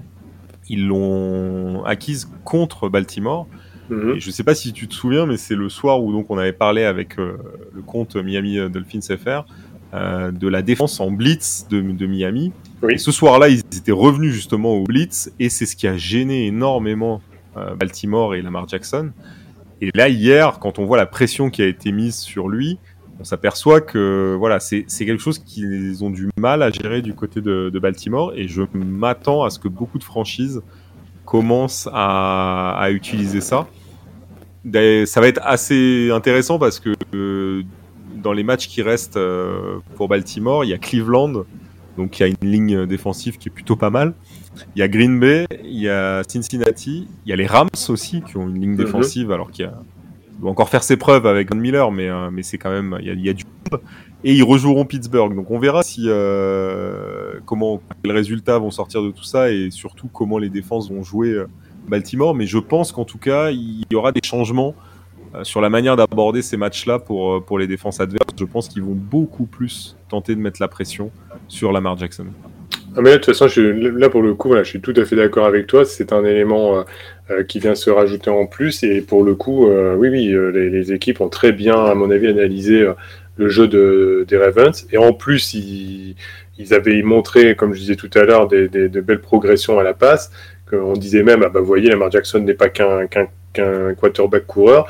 S1: ils l'ont acquise contre Baltimore. Mhm. je ne sais pas si tu te souviens, mais c'est le soir où donc on avait parlé avec le compte Miami Dolphins FR de la défense en blitz de, de Miami ce soir-là, ils étaient revenus justement au Blitz et c'est ce qui a gêné énormément euh, Baltimore et Lamar Jackson. Et là, hier, quand on voit la pression qui a été mise sur lui, on s'aperçoit que voilà, c'est quelque chose qu'ils ont du mal à gérer du côté de, Baltimore et je m'attends à ce que beaucoup de franchises commencent à, utiliser ça. Ça va être assez intéressant parce que euh, dans les matchs qui restent euh, pour Baltimore, il y a Cleveland Donc il y a une ligne défensive qui est plutôt pas mal. Il y a Green Bay, il y a Cincinnati, il y a les Rams aussi qui ont une ligne mhm. défensive alors qu'il doit encore faire ses preuves avec Von Miller, mais, euh, mais c'est quand même il y a, il y a du et ils rejoueront Pittsburgh. Donc on verra si euh, comment les résultats vont sortir de tout ça et surtout comment les défenses vont jouer euh, Baltimore. Mais je pense qu'en tout cas il y aura des changements euh, sur la manière d'aborder ces matchs-là pour, pour les défenses adverses. Je pense qu'ils vont beaucoup plus tenter de mettre la pression sur Lamar Jackson.
S2: Ah mais de toute façon, là pour le coup, voilà, je suis tout à fait d'accord avec toi. C'est un élément euh, qui vient se rajouter en plus. Et pour le coup, oui, oui, les, équipes ont très bien, à mon avis, analysé le jeu de, des Ravens. Et en plus, ils, avaient montré, comme je disais tout à l'heure, des, de belles progressions à la passe. On disait même, ah bah, vous voyez, Lamar Jackson n'est pas qu'un qu'un quarterback coureur.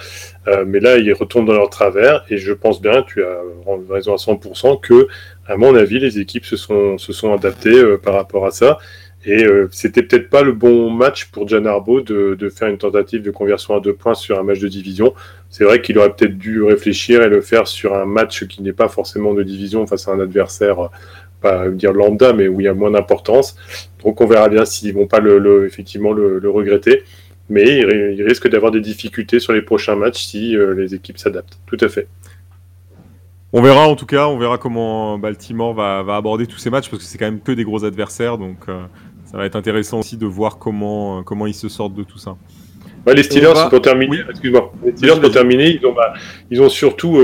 S2: Euh, mais là, ils retournent dans leur travers. Et je pense bien, tu as raison à 100%, que, à mon avis, les équipes se sont, adaptées euh, par rapport à ça. Et euh, c'était peut-être pas le bon match pour Jan Arbo de, faire une tentative de conversion à deux points sur un match de division. C'est vrai qu'il aurait peut-être dû réfléchir et le faire sur un match qui n'est pas forcément de division face à un adversaire, pas dire lambda, mais où il y a moins d'importance. Donc on verra bien s'ils vont pas effectivement le regretter mais il, risque d'avoir des difficultés sur les prochains matchs si euh, les équipes s'adaptent. Tout à fait.
S1: On verra en tout cas, on verra comment Baltimore va, aborder tous ces matchs parce que c'est quand même que des gros adversaires, donc euh, ça va être intéressant aussi de voir comment, euh, comment ils se sortent de tout ça.
S2: les Steelers, pour terminer, excuse-moi, les Steelers, pour terminer, ils ont, bah, ils ont surtout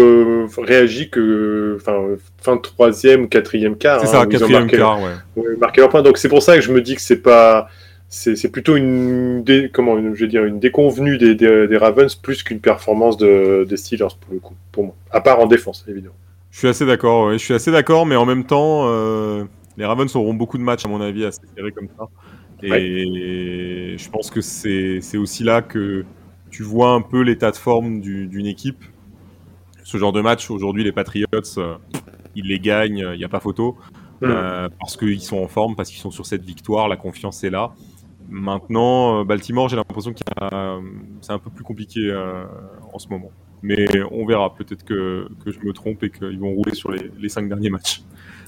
S2: réagi que fin, fin troisième ou quatrième quart.
S1: C'est ça, hein, quatrième quart, ouais.
S2: Marqué leur point. Donc c'est pour ça que je me dis que c'est pas c'est plutôt une, comment, je veux dire, une déconvenue des, des, Ravens plus qu'une performance de, des Steelers pour le coup, pour moi. À part en défense, évidemment.
S1: Je suis assez d'accord. Je suis assez d'accord, mais en même temps, euh, les Ravens auront beaucoup de matchs à mon avis à s'espérer comme ça. Et je pense que c'est aussi là que tu vois un peu l'état de forme d'une équipe. Ce genre de match, aujourd'hui, les Patriots, euh, ils les gagnent, il n'y a pas photo. Mm. Euh, parce qu'ils sont en forme, parce qu'ils sont sur cette victoire, la confiance est là. Maintenant, euh, Baltimore, j'ai l'impression que c'est un peu plus compliqué euh, en ce moment. Mais on verra. Peut-être que, que, je me trompe et qu'ils vont rouler sur les, les, cinq derniers matchs.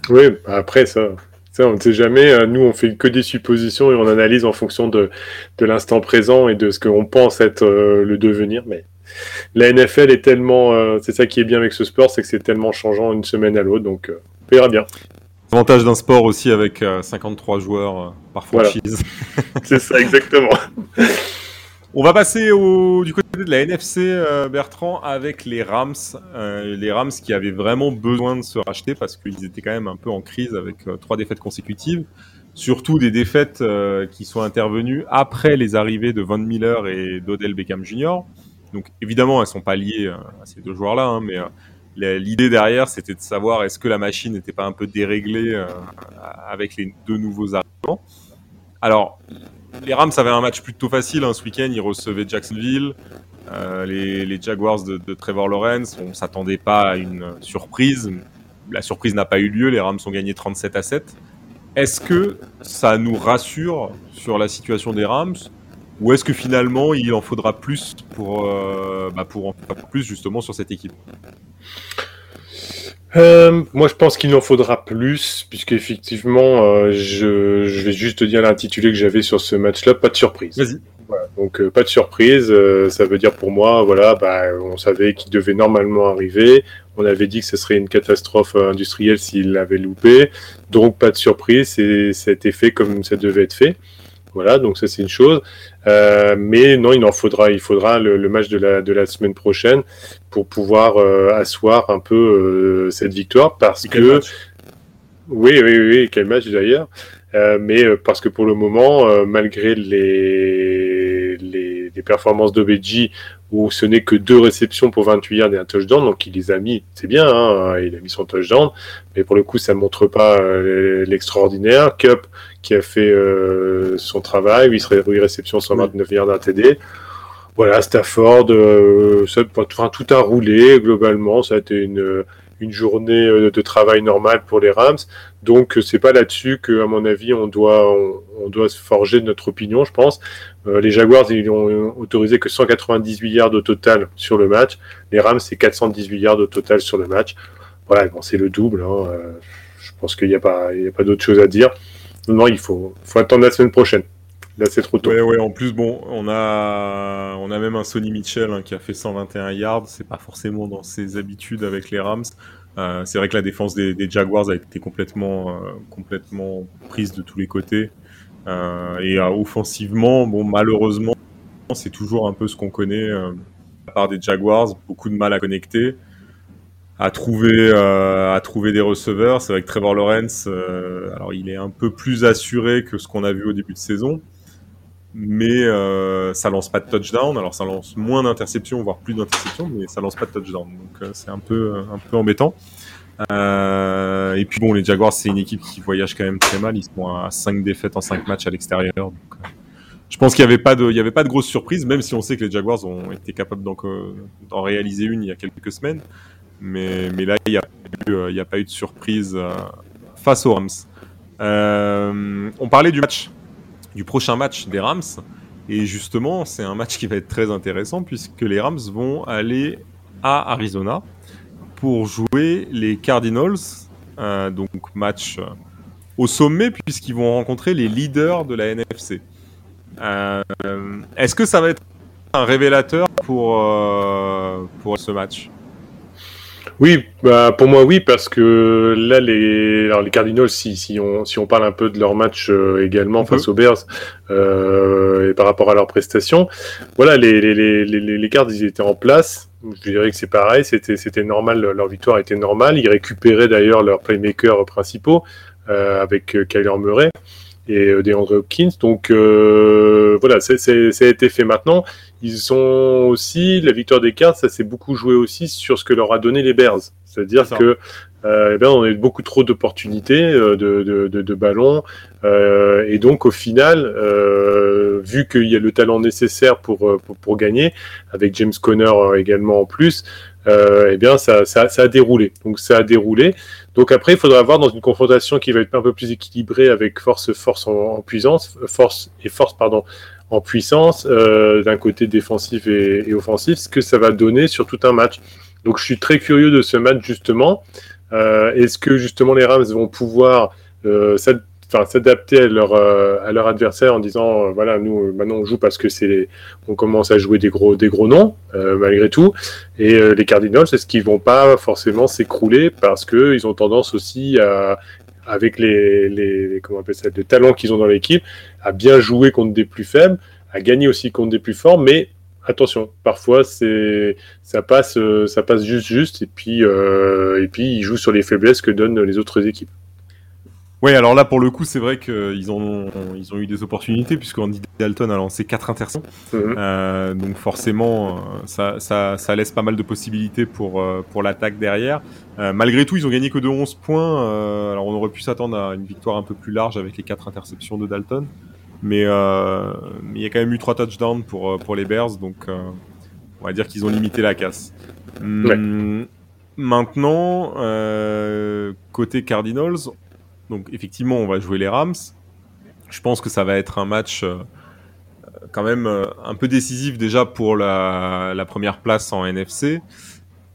S2: Oui, après ça, ça on ne sait jamais. Nous, on fait que des suppositions et on analyse en fonction de, de l'instant présent et de ce qu'on pense être euh, le devenir. Mais la NFL est tellement, c'est ça qui est bien avec ce sport, c'est que c'est tellement changeant d'une semaine à l'autre. Donc, on verra bien.
S1: Avantage d'un sport aussi avec 53 euh, joueurs euh, par franchise.
S2: C'est ça, exactement.
S1: On va passer au, du côté de la NFC, euh, Bertrand, avec les Rams. les Rams qui avaient vraiment besoin de se racheter parce qu'ils étaient quand même un peu en crise avec trois défaites consécutives. Surtout des défaites qui sont intervenues après les arrivées de Von Miller et d'Odell Beckham Jr. Donc évidemment, elles sont pas liées à ces deux joueurs-là, hein, mais L'idée derrière, c'était de savoir est-ce que la machine n'était pas un peu déréglée euh, avec les deux nouveaux arrivants. Alors, les Rams avaient un match plutôt facile hein, ce week-end. Ils recevaient Jacksonville, euh, les, Jaguars de, de, Trevor Lawrence. On s'attendait pas à une surprise. La surprise n'a pas eu lieu. Les Rams ont gagné 37 à 7. Est-ce que ça nous rassure sur la situation des Rams? Ou est-ce que finalement il en faudra plus pour, euh, bah pour en faire plus justement sur cette équipe
S2: euh, moi, je pense qu'il en faudra plus, puisqu'effectivement, euh, je, je vais juste te dire l'intitulé que j'avais sur ce match-là, pas de surprise.
S1: Vas-y.
S2: Voilà, donc, euh, pas de surprise. Ça veut dire pour moi, voilà, bah, on savait qu'il devait normalement arriver. On avait dit que ce serait une catastrophe industrielle s'il l'avait loupé. Donc, pas de surprise. C'est, ça a été fait comme ça devait être fait. Voilà, donc ça c'est une chose. Euh, mais non, il en faudra, il faudra le, le, match de la, de la semaine prochaine pour pouvoir euh, asseoir un peu euh, cette victoire parce que oui, oui, oui, quel match d'ailleurs. Euh, mais euh, parce que pour le moment, malgré les, les, les performances d'Obeji où ce n'est que deux réceptions pour 28 yards et un touchdown, donc il les a mis, c'est bien, hein, il a mis son touchdown, mais pour le coup ça montre pas euh, l'extraordinaire. Cup qui a fait euh, son travail, 8, réceptions, 129 yards d'un TD. Voilà, Stafford, euh, ça, enfin, tout a roulé globalement, ça a été une une journée euh, de travail normale pour les Rams. Donc c'est pas là-dessus que, à mon avis, on doit on, doit se forger notre opinion, je pense. Euh, les Jaguars ils ont autorisé que 198 yards au total sur le match. Les Rams c'est 418 yards au total sur le match. Voilà, bon, c'est le double. Hein. Euh, je pense qu'il n'y a pas, il y a pas d'autre chose à dire. Il faut, attendre la semaine prochaine. Là, c'est trop tôt.
S1: Ouais, en plus, bon, on a, on a même un Sonny Mitchell hein, qui a fait 121 yards. C'est pas forcément dans ses habitudes avec les Rams. Euh, c'est vrai que la défense des, Jaguars a été complètement, euh, complètement prise de tous les côtés. Euh, et offensivement, bon, malheureusement, c'est toujours un peu ce qu'on connaît à part des Jaguars, beaucoup de mal à connecter, à trouver, à trouver des receveurs. C'est vrai que Trevor Lawrence, alors il est un peu plus assuré que ce qu'on a vu au début de saison, mais euh, ça lance pas de touchdown. Alors ça lance moins d'interceptions, voire plus d'interceptions, mais ça lance pas de touchdown. Donc euh, c'est un peu un peu embêtant. Euh, et puis bon, les Jaguars, c'est une équipe qui voyage quand même très mal. Ils sont à 5 défaites en 5 matchs à l'extérieur. Donc, euh, je pense qu'il n'y avait pas de, il y avait pas de grosse surprise, même si on sait que les Jaguars ont été capables d'en réaliser une il y a quelques semaines. Mais, là, il n'y a, il a pas eu de surprise face aux Rams. on parlait du match du prochain match des Rams. Et justement, c'est un match qui va être très intéressant puisque les Rams vont aller à Arizona pour jouer les Cardinals. Euh, donc match euh, au sommet puisqu'ils vont rencontrer les leaders de la NFC. Euh, Est-ce que ça va être un révélateur pour, euh, pour ce match?
S2: Oui, bah pour moi oui, parce que là les, alors, les Cardinals, si, si, on, si on parle un peu de leur match euh, également face aux Bears euh, et par rapport à leurs prestations, voilà les, les, les, les, les Cards ils étaient en place. Je dirais que c'est pareil, c'était c'était normal, leur victoire était normale. Ils récupéraient d'ailleurs leurs playmakers principaux euh, avec euh, Kyler Murray et euh, DeAndre Hopkins. Donc euh, voilà, ça a été fait maintenant. Ils ont aussi la victoire des cartes, ça s'est beaucoup joué aussi sur ce que leur a donné les Bears. C'est-à-dire que euh, eh ben, on a eu beaucoup trop d'opportunités euh, de, de, de, de, ballons euh, et donc au final, euh, vu qu'il y a le talent nécessaire pour, pour, pour gagner, avec James Conner également en plus, eh bien ça, ça, ça, a déroulé. Donc ça a déroulé. Donc après, il faudra voir dans une confrontation qui va être un peu plus équilibrée avec force, force en, en puissance, force et force pardon en puissance euh, d'un côté défensif et, offensif, ce que ça va donner sur tout un match. Donc je suis très curieux de ce match justement. Euh, Est-ce que justement les Rams vont pouvoir euh, s'adapter à leur euh, à leur adversaire en disant voilà nous maintenant on joue parce que c'est on commence à jouer des gros des gros noms malgré tout et les Cardinals est-ce qu'ils vont pas forcément s'écrouler parce que ils ont tendance aussi à avec les, les, comment on qu'ils ont dans l'équipe, à bien jouer contre des plus faibles, à gagner aussi contre des plus forts, mais attention, parfois c'est ça passe ça passe juste juste et puis euh, et puis ils jouent sur les faiblesses que donnent les autres équipes.
S1: Oui, alors là pour le coup c'est vrai qu'ils ont ils ont eu des opportunités puisque Andy Dalton a lancé quatre interceptions, mm -hmm. euh, donc forcément ça, ça, ça, laisse pas mal de possibilités pour pour l'attaque derrière. Euh, malgré tout ils ont gagné que de 11 points, euh, alors on aurait pu s'attendre à une victoire un peu plus large avec les quatre interceptions de Dalton. Mais euh, il y a quand même eu trois touchdowns pour, pour les Bears, donc euh, on va dire qu'ils ont limité la casse.
S2: Ouais.
S1: Hum, maintenant, euh, côté Cardinals, donc effectivement, on va jouer les Rams. Je pense que ça va être un match euh, quand même euh, un peu décisif déjà pour la, la, première place en NFC.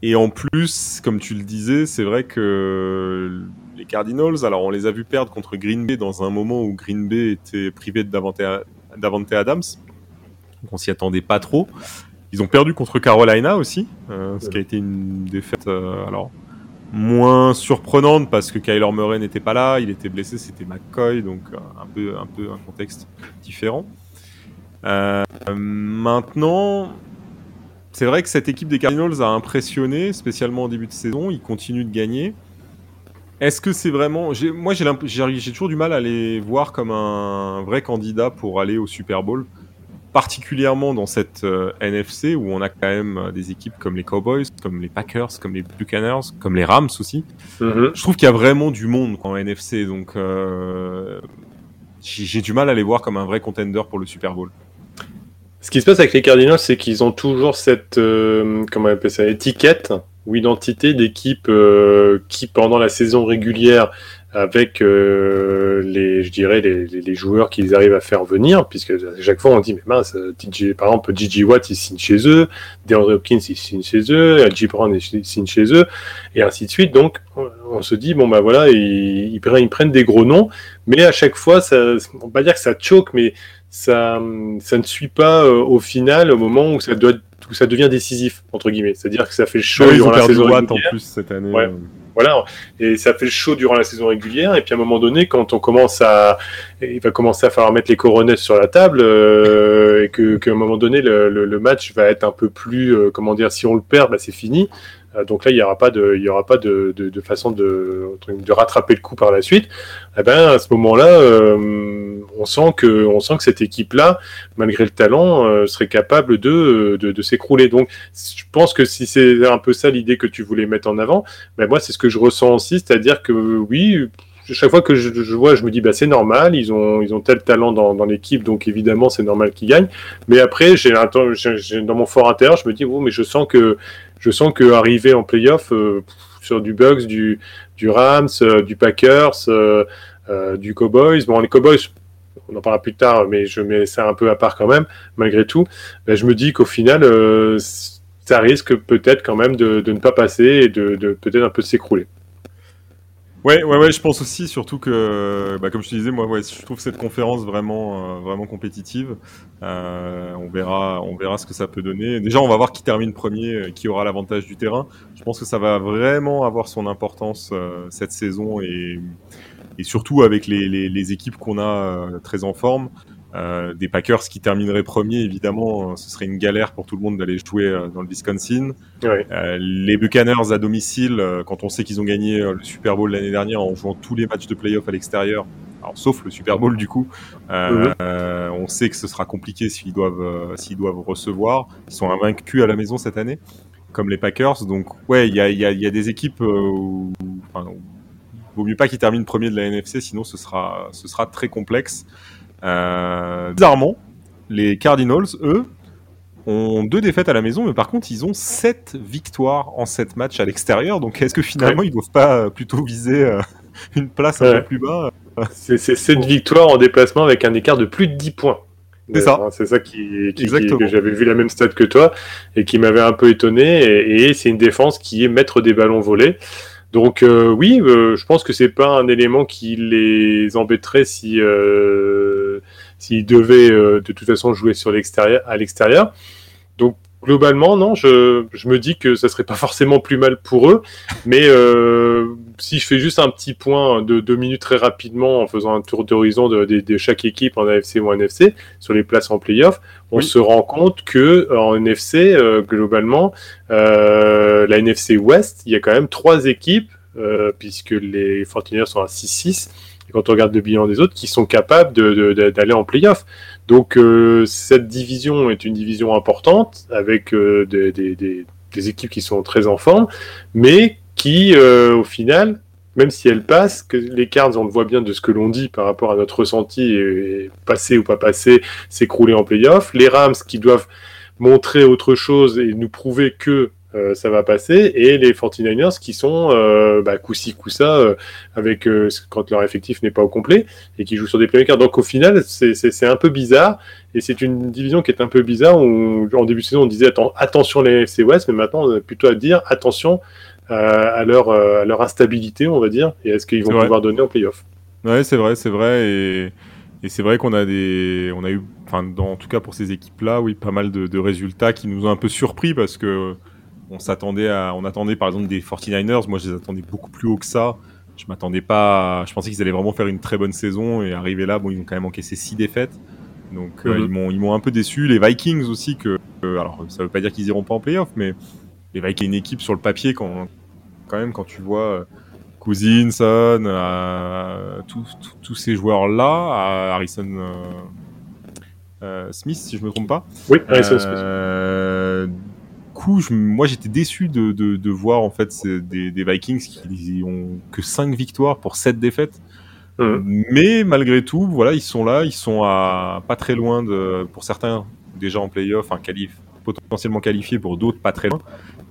S1: Et en plus, comme tu le disais, c'est vrai que les Cardinals, alors on les a vus perdre contre Green Bay dans un moment où Green Bay était privé de Davante, Adams. Donc on s'y attendait pas trop. Ils ont perdu contre Carolina aussi, euh, ce qui a été une défaite alors moins surprenante parce que Kyler Murray n'était pas là, il était blessé, c'était McCoy, donc euh, un peu un contexte différent. Euh, maintenant, c'est vrai que cette équipe des Cardinals a impressionné, spécialement au début de saison. Ils continuent de gagner. Est-ce que c'est vraiment. Moi, j'ai toujours du mal à les voir comme un vrai candidat pour aller au Super Bowl, particulièrement dans cette euh, NFC où on a quand même euh, des équipes comme les Cowboys, comme les Packers, comme les Buccaneers, comme les Rams aussi. Mm -hmm. Je trouve qu'il y a vraiment du monde en NFC, donc euh, j'ai du mal à les voir comme un vrai contender pour le Super Bowl.
S2: Ce qui se passe avec les Cardinals, c'est qu'ils ont toujours cette euh, comment on appelle ça, étiquette ou identité d'équipe qui, pendant la saison régulière, avec euh, les, je dirais, les, les, joueurs qu'ils arrivent à faire venir, puisque à chaque fois on dit, mais mince, DJ, par exemple, DJ Watt, il signe chez eux, DeAndre Hopkins, il signe chez eux, LG Brown, il signe chez eux, et ainsi de suite. Donc, on se dit bon bah voilà, ils, ils, prennent, des gros noms, mais à chaque fois, ça, on va pas dire que ça choque, mais ça, ça ne suit pas au final au moment où ça doit où ça devient décisif entre guillemets. C'est-à-dire que ça fait chaud durant la saison régulière. en plus cette année. Ouais. Voilà, et ça fait chaud durant la saison régulière. Et puis à un moment donné, quand on commence à, il va commencer à falloir mettre les coronets sur la table euh, et que qu'à un moment donné le, le, match va être un peu plus, euh, comment dire, si on le perd, bah, c'est fini. Euh, donc là, il n'y aura pas de, il y aura pas de, de, de, façon de, de rattraper le coup par la suite. Eh ben, à ce moment-là, euh, on sent que, on sent que cette équipe-là, malgré le talent, euh, serait capable de, de, de s'écrouler. Donc, je pense que si c'est un peu ça l'idée que tu voulais mettre en avant, ben moi, c'est ce que je ressens aussi, c'est-à-dire que oui, chaque fois que je, vois, je me dis bah c'est normal, ils ont ils ont tel talent dans, l'équipe, donc évidemment c'est normal qu'ils gagnent. Mais après, j'ai dans mon fort intérieur, je me dis oh mais je sens que je sens que arriver en playoff euh, sur du Bucks, du, Rams, euh, du Packers, euh, du Cowboys, bon les Cowboys, on en parlera plus tard, mais je mets ça un peu à part quand même, malgré tout. Ben, je me dis qu'au final, ça risque peut-être quand même de, ne pas passer et de, peut-être un peu s'écrouler.
S1: Ouais, ouais, ouais, je pense aussi, surtout que, bah, comme je te disais, moi, je trouve cette conférence vraiment, euh, vraiment compétitive. Euh, on verra, on verra ce que ça peut donner. Déjà, on va voir qui termine premier, euh, qui aura l'avantage du terrain. Je pense que ça va vraiment avoir son importance cette saison et, et surtout avec les, les, les équipes qu'on a très en forme. Euh, des Packers qui termineraient premier, évidemment, euh, ce serait une galère pour tout le monde d'aller jouer euh, dans le Wisconsin. les Buccaneers à domicile, quand on sait qu'ils ont gagné le Super Bowl l'année dernière en jouant tous les matchs de playoff à l'extérieur, alors sauf le Super Bowl du coup, on sait que ce sera compliqué s'ils doivent s'ils doivent recevoir. Ils sont invaincus à la maison cette année, comme les Packers. Donc ouais, il y a, y, a, y a, des équipes où, enfin, vaut mieux pas qu'ils terminent premier de la NFC, sinon ce sera ce sera très complexe. Euh, bizarrement, les Cardinals, eux, ont deux défaites à la maison, mais par contre, ils ont sept victoires en sept matchs à l'extérieur. Donc, est-ce que finalement, ils ne doivent pas euh, plutôt viser euh, une place un peu plus bas
S2: C'est sept victoires en déplacement avec un écart de plus de 10 points.
S1: C'est ça.
S2: C'est ça qui, qui, que j'avais vu la même stat que toi et qui m'avait un peu étonné. Et, c'est une défense qui est maître des ballons volés. Donc euh, oui, je pense que c'est pas un élément qui les embêterait si s'ils devaient euh, de toute façon jouer sur l'extérieur, à l'extérieur. Donc globalement, non, je, je, me dis que ça serait pas forcément plus mal pour eux, mais euh, si je fais juste un petit point de deux minutes très rapidement en faisant un tour d'horizon de, de, chaque équipe en AFC ou en NFC sur les places en playoff, on se rend compte que en NFC euh, globalement, euh, la NFC West, il y a quand même trois équipes euh, puisque les 49ers sont à 6-6 et quand on regarde le bilan des autres, qui sont capables d'aller en playoff. Donc euh, cette division est une division importante avec euh, des, équipes qui sont très en forme, mais qui euh, au final, même si elles passent, que les Cards, on le voit bien de ce que l'on dit par rapport à notre ressenti, et passer ou pas passer, s'écrouler en playoff. Les Rams qui doivent montrer autre chose et nous prouver que euh, ça va passer. Et les 49ers qui sont euh, bah, coup-ci, coup-ça, euh, avec euh, quand leur effectif n'est pas au complet et qui jouent sur des playmakers. Donc au final, c'est un peu bizarre. Et c'est une division qui est un peu bizarre. Où, en début de saison, on disait attention les FC West, mais maintenant, on a plutôt à dire attention à, leur, à leur instabilité, on va dire, et est-ce qu'ils vont pouvoir donner en playoff.
S1: Ouais, c'est vrai, c'est vrai. Et, et c'est vrai qu'on a des, on a eu, enfin, dans, en tout cas pour ces équipes-là, oui, pas mal de, de résultats qui nous ont un peu surpris parce que on s'attendait à, on attendait par exemple des 49ers. Moi, je les attendais beaucoup plus haut que ça. Je m'attendais pas, je pensais qu'ils allaient vraiment faire une très bonne saison et arriver là, bon, ils ont quand même encaissé six défaites. Donc euh, mhm. ils m'ont ils m'ont un peu déçu. Les Vikings aussi que, alors ça veut pas dire qu'ils iront pas en playoff, mais les Vikings une équipe sur le papier quand quand même quand tu vois euh, Cousins, Son, euh, tous ces joueurs là, Harrison Smith si je me trompe pas.
S2: Oui, Harrison Smith
S1: coup, moi j'étais déçu de, de, voir en fait des, des, Vikings qui ont que 5 victoires pour 7 défaites. Mmh. Mais malgré tout, voilà, ils sont là, ils sont à pas très loin de, pour certains déjà en playoff, enfin qualif, potentiellement qualifiés, pour d'autres pas très loin.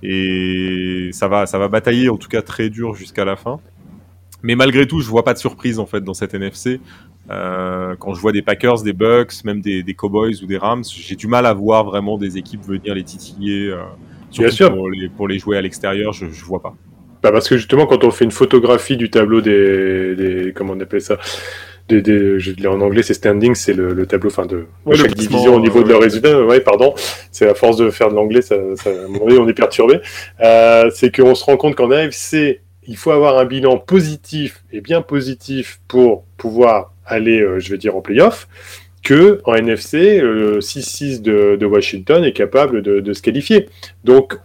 S1: Et ça va, ça va batailler en tout cas très dur jusqu'à la fin. Mais malgré tout, je vois pas de surprise en fait dans cette NFC. Euh, quand je vois des Packers, des Bucks, même des, des Cowboys ou des Rams, j'ai du mal à voir vraiment des équipes venir les titiller. Euh, Bien sûr. Pour les, pour les jouer à l'extérieur, je, je vois pas.
S2: bah parce que justement, quand on fait une photographie du tableau des, des comment on appelle ça, des, des, je en anglais, c'est standing, c'est le, le, tableau, enfin de, chaque division au niveau de leur résultat. Ouais, pardon, c'est à force de faire de l'anglais, ça, ça, on est perturbé. Euh, c'est qu'on se rend compte qu'en AFC, il faut avoir un bilan positif et bien positif pour pouvoir aller, euh, je vais dire, en playoff que en NFC, le 6-6 de, Washington est capable de, se qualifier. Donc,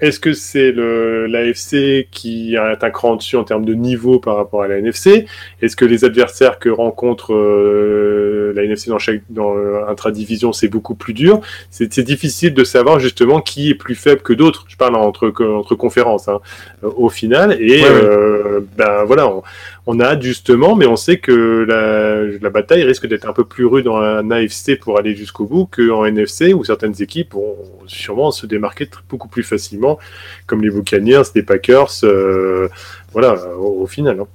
S2: est-ce que c'est l'AFC qui est un cran dessus en termes de niveau par rapport à la NFC Est-ce que les adversaires que rencontre euh, la NFC dans, chaque, dans intradivision, c'est beaucoup plus dur? C'est difficile de savoir justement qui est plus faible que d'autres. Je parle entre, entre conférences hein, au final. Et euh, ben voilà, on, on a hâte justement, mais on sait que la, bataille risque d'être un peu plus rude en AFC pour aller jusqu'au bout qu'en NFC, où certaines équipes vont sûrement se démarquer beaucoup plus facilement, comme les Buccaneers, les Packers, euh, voilà, au, final. Hein.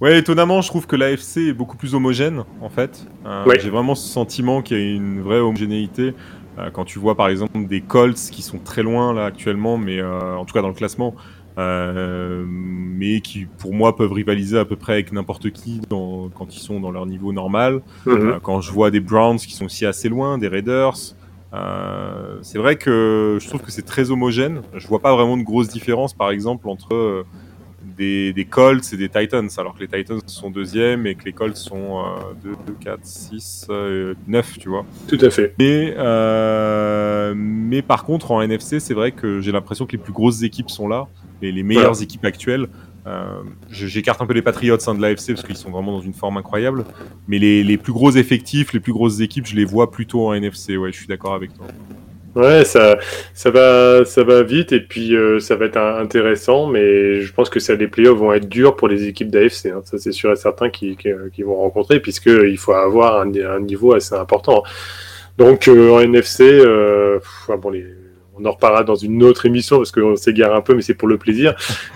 S1: Ouais, étonnamment, je trouve que l'AFC est beaucoup plus homogène, en fait. Euh, j'ai vraiment ce sentiment qu'il y a une vraie homogénéité. Euh, quand tu vois, par exemple, des Colts qui sont très loin, là, actuellement, mais en tout cas dans le classement, mais qui pour moi peuvent rivaliser à peu près avec n'importe qui dans, quand ils sont dans leur niveau normal. Mhm. Euh, quand je vois des Browns qui sont aussi assez loin, des Raiders, euh, c'est vrai que je trouve que c'est très homogène. Je vois pas vraiment de grosses différences, par exemple, entre des, des, Colts et des Titans, alors que les Titans sont deuxième et que les Colts sont 2, 4, 6, 9, tu vois.
S2: Tout à fait.
S1: Mais, euh, mais par contre, en NFC, c'est vrai que j'ai l'impression que les plus grosses équipes sont là les, meilleures équipes actuelles. Euh, J'écarte un peu les Patriots hein, de l'AFC parce qu'ils sont vraiment dans une forme incroyable. Mais les, les, plus gros effectifs, les plus grosses équipes, je les vois plutôt en NFC. Ouais, je suis d'accord avec toi.
S2: Ouais, ça, ça va, ça va vite et puis euh, ça va être intéressant, mais je pense que ça, les playoffs vont être durs pour les équipes d'AFC. Hein. Ça, c'est sûr et certain qu'ils qui, vont rencontrer, puisqu'il faut avoir un, un, niveau assez important. Donc euh, en NFC, euh, bon, les, on en reparlera dans une autre émission parce qu'on s'égare un peu, mais c'est pour le plaisir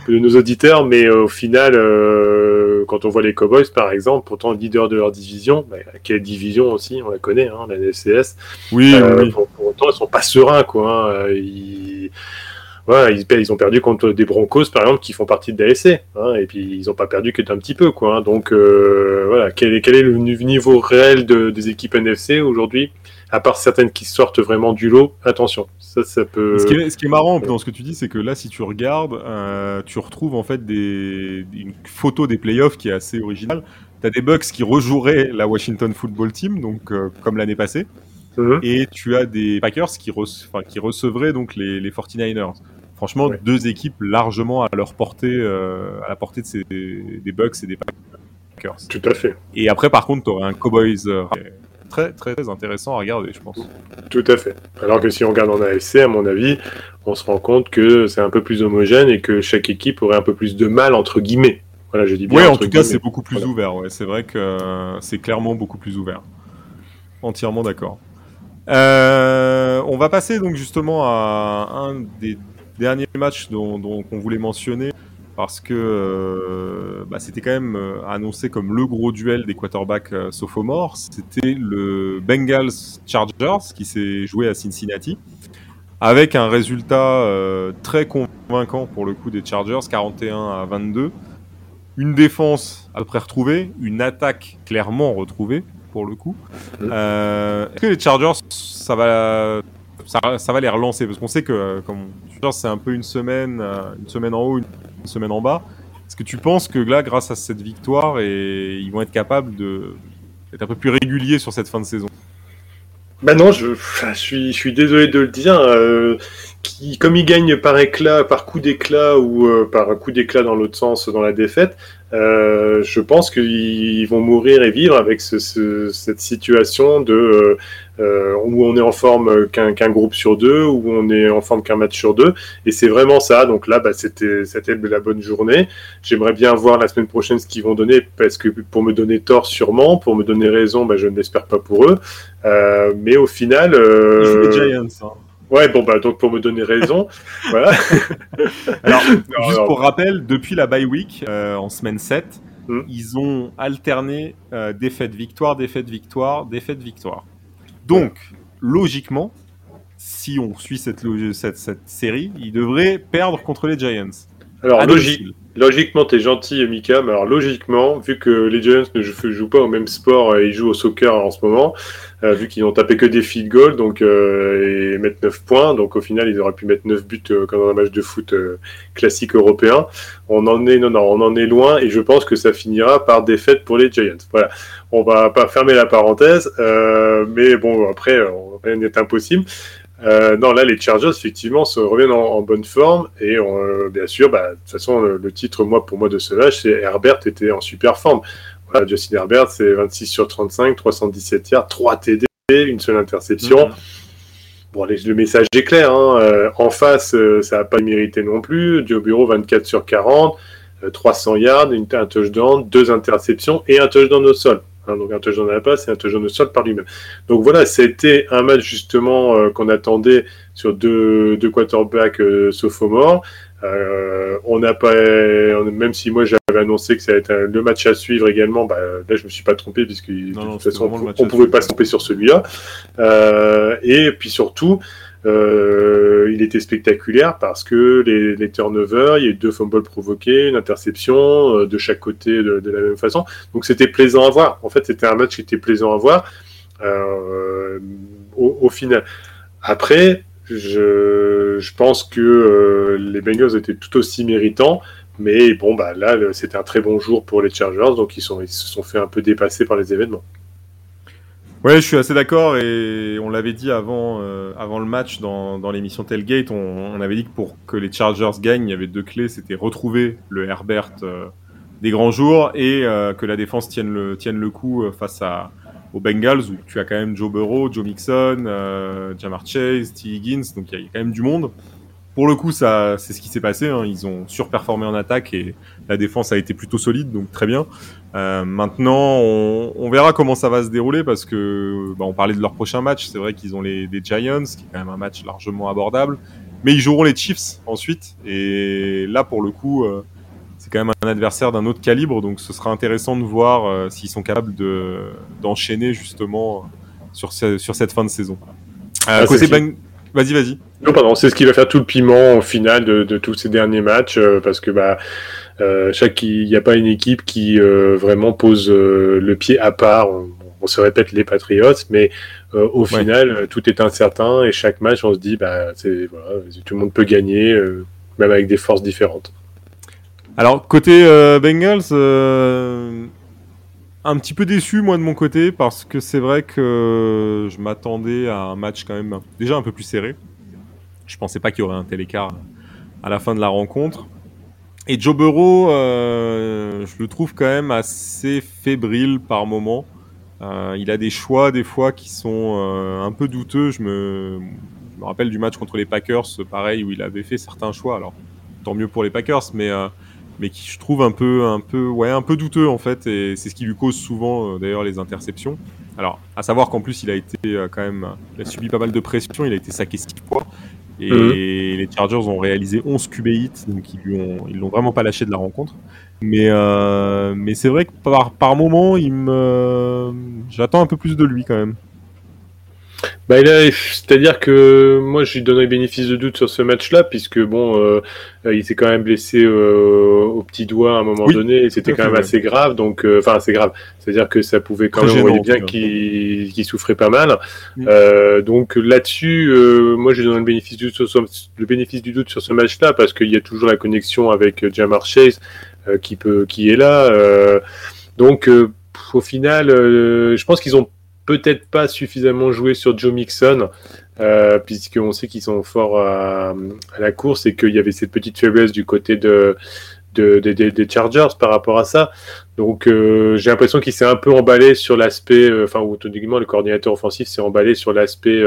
S2: de nos auditeurs. Mais euh, au final, euh, quand on voit les Cowboys, par exemple, pourtant leader de leur division, bah, quelle division aussi, on la connaît, hein, la NFCS.
S1: Oui, euh, oui.
S2: Pour, autant, ils sont pas sereins, quoi. Hein. Ils... ils, ont perdu contre des Broncos, par exemple, qui font partie de l'ASC. Hein, et puis, ils n'ont pas perdu que d'un petit peu. Quoi, hein. Donc, voilà, quel est, quel est, le niveau réel de, des équipes NFC aujourd'hui? À part certaines qui sortent vraiment du lot, attention, ça, ça peut.
S1: Ce qui est, ce qui est marrant dans ce que tu dis, c'est que là, si tu regardes, euh, tu retrouves en fait des, une photo des playoffs qui est assez originale. Tu as des Bucks qui rejoueraient la Washington Football Team, donc euh, comme l'année passée, mhm. et tu as des Packers qui, qui recevraient donc les, les 49ers. Franchement, deux équipes largement à leur portée, euh, à la portée de ces, des Bucks et des Packers.
S2: Tout à fait.
S1: Et après, par contre, tu aurais un Cowboys très, très intéressant à regarder, je pense.
S2: Tout à fait. Alors que si on regarde en AFC, à mon avis, on se rend compte que c'est un peu plus homogène et que chaque équipe aurait un peu plus de mal, entre guillemets. Voilà, je dis bien.
S1: Oui, en tout cas, c'est beaucoup plus ouvert. Ouais. C'est vrai que c'est clairement beaucoup plus ouvert. Entièrement d'accord. Euh, on va passer donc justement à un des derniers matchs dont, dont on voulait mentionner parce que euh, bah, c'était quand même euh, annoncé comme le gros duel des quarterbacks euh, sophomores. C'était le Bengals Chargers qui s'est joué à Cincinnati avec un résultat très convaincant pour le coup des Chargers, 41 à 22. Une défense à peu près retrouvée, une attaque clairement retrouvée pour le coup. Est-ce que les Chargers, ça va, ça, va les relancer? Parce qu'on sait que comme c'est un peu une semaine, une semaine en haut, une semaine en bas. Est-ce que tu penses que là, grâce à cette victoire, et ils vont être capables d'être un peu plus réguliers sur cette fin de saison?
S2: Bah non, je, suis, désolé de le dire. Euh, comme ils gagnent par éclat, par coup d'éclat ou euh, par coup d'éclat dans l'autre sens dans la défaite, euh, je pense qu'ils vont mourir et vivre avec ce, cette situation de euh, où on est en forme qu'un groupe sur deux, où on est en forme qu'un match sur deux, et c'est vraiment ça. Donc là, bah, c'était la bonne journée. J'aimerais bien voir la semaine prochaine ce qu'ils vont donner, parce que pour me donner tort sûrement, pour me donner raison, bah, je ne l'espère pas pour eux. mais au final,
S1: euh... Giants. Hein.
S2: Ouais, bon, bah, donc pour me donner raison, voilà.
S1: Alors, juste pour rappel, depuis la bye week, euh, en semaine 7, hmm. ils ont alterné euh, défaite, victoire, Donc, logiquement, si on suit cette, série, ils devraient perdre contre les Giants.
S2: Alors, logique, logiquement, t'es gentil, Mika, mais alors logiquement, vu que les Giants ne jouent, pas au même sport, ils jouent au soccer en ce moment, euh, vu qu'ils n'ont tapé que des field goals donc, euh, et mettre 9 points. Donc au final, ils auraient pu mettre 9 buts euh, comme dans un match de foot classique européen. On en est non, non, on en est loin et je pense que ça finira par défaite pour les Giants. Voilà, on va pas fermer la parenthèse, mais bon après rien n'est impossible. Non, là, les Chargers, effectivement, se reviennent en, bonne forme. Et bien sûr, bah, de toute façon, le, titre, moi, pour moi, de ce match, c'est Herbert était en super forme. Justin Herbert, c'est 26 sur 35, 317 yards, 3 TD, une seule interception. Mhm. Bon, le message est clair. Hein. Euh, en face, euh, ça n'a pas mérité non plus. Joe Bureau, 24 sur 40, 300 euh, yards, une, un touchdown, deux interceptions et un touchdown au sol. Hein. donc un touchdown à la passe et un touchdown au sol par lui-même. Donc voilà, c'était un match justement qu'on attendait sur deux, deux quarterbacks sophomores. Euh, on n'a pas, même si moi j'avais annoncé que ça allait être le match à suivre également, bah, là je me suis pas trompé puisque de toute façon on, ne pouvait pas se tromper sur celui-là. Euh, et puis surtout, euh, il était spectaculaire parce que les, turnovers, il y a eu deux fumbles provoqués, une interception de chaque côté de, la même façon. Donc c'était plaisant à voir. En fait, c'était un match qui était plaisant à voir au, au final. Après, je, pense que euh, les Bengals étaient tout aussi méritants. Mais bon, bah là, c'était un très bon jour pour les Chargers, donc ils, ils se sont fait un peu dépasser par les événements.
S1: Ouais, je suis assez d'accord et on l'avait dit avant, euh, avant le match dans, dans l'émission Tailgate, on, avait dit que pour que les Chargers gagnent, il y avait deux clés, c'était retrouver le Herbert euh, des grands jours et que la défense tienne le, tienne le coup face à, aux Bengals où tu as quand même Joe Burrow, Joe Mixon, euh, Jamar Chase, T. Higgins, donc il y, a quand même du monde. Pour le coup, ça, c'est ce qui s'est passé. Hein. Ils ont surperformé en attaque et la défense a été plutôt solide, donc très bien. Euh, maintenant, on, verra comment ça va se dérouler parce que bah, on parlait de leur prochain match. C'est vrai qu'ils ont les, les Giants, qui est quand même un match largement abordable, mais ils joueront les Chiefs ensuite. Et là, pour le coup, euh, c'est quand même un adversaire d'un autre calibre, donc ce sera intéressant de voir euh, s'ils sont capables de, d'enchaîner justement sur, sur cette fin de saison.
S2: Ah, vas-y, vas-y. Non, pardon, c'est ce qui va faire tout le piment au final de, de tous ces derniers matchs, euh, parce que bah, chaque, il n'y a pas une équipe qui vraiment pose le pied à part. On, se répète les Patriots, mais au final, tout est incertain et chaque match, on se dit, bah, c'est, voilà, tout le monde peut gagner, même avec des forces différentes.
S1: Alors, côté euh, Bengals, euh, un petit peu déçu, moi, de mon côté, parce que c'est vrai que je m'attendais à un match quand même déjà un peu plus serré. Je pensais pas qu'il y aurait un tel écart à la fin de la rencontre. Et Joe Burrow, euh, je le trouve quand même assez fébrile par moment. il a des choix des fois qui sont un peu douteux. Je me, je me, rappelle du match contre les Packers, pareil, où il avait fait certains choix. Alors, tant mieux pour les Packers, mais mais qui je trouve un peu, un peu, ouais, un peu douteux en fait, et c'est ce qui lui cause souvent euh, d'ailleurs les interceptions. Alors, à savoir qu'en plus il a été euh, quand même, il a subi pas mal de pression, il a été saqué six fois, et mhm. les Chargers ont réalisé 11 QB hits, donc ils lui ont, ils l'ont vraiment pas lâché de la rencontre. Mais, euh, mais c'est vrai que par, par moment, il me, j'attends un peu plus de lui quand même.
S2: Bah, c'est-à-dire que moi, je lui donnerais bénéfice de doute sur ce match-là, puisque bon, euh, il s'est quand même blessé euh, au petit doigt à un moment donné, et c'était quand même assez grave. Donc, euh, enfin, assez grave. C'est-à-dire que ça pouvait quand même, on voyait bien qu'il souffrait pas mal. Mm. donc là-dessus, moi, je lui donne le bénéfice du doute sur, le bénéfice du doute sur ce match-là, parce qu'il y a toujours la connexion avec Jamar Chase qui peut, qui est là. donc, au final, je pense qu'ils ont peut-être pas suffisamment joué sur Joe Mixon, euh, puisqu'on sait qu'ils sont forts à, la course et qu'il y avait cette petite faiblesse du côté de, des Chargers par rapport à ça. Donc euh, j'ai l'impression qu'il s'est un peu emballé sur l'aspect, euh, enfin, ou le coordinateur offensif s'est emballé sur l'aspect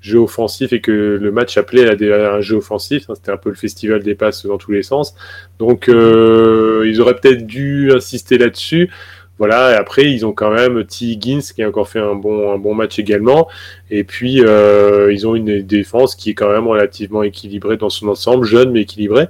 S2: jeu offensif et que le match appelait à, un jeu offensif. C'était un peu le festival des passes dans tous les sens. Donc ils auraient peut-être dû insister là-dessus. Voilà, et après, ils ont quand même T. Higgins qui a encore fait un bon, un bon match également. Et puis, euh, ils ont une défense qui est quand même relativement équilibrée dans son ensemble, jeune mais équilibrée.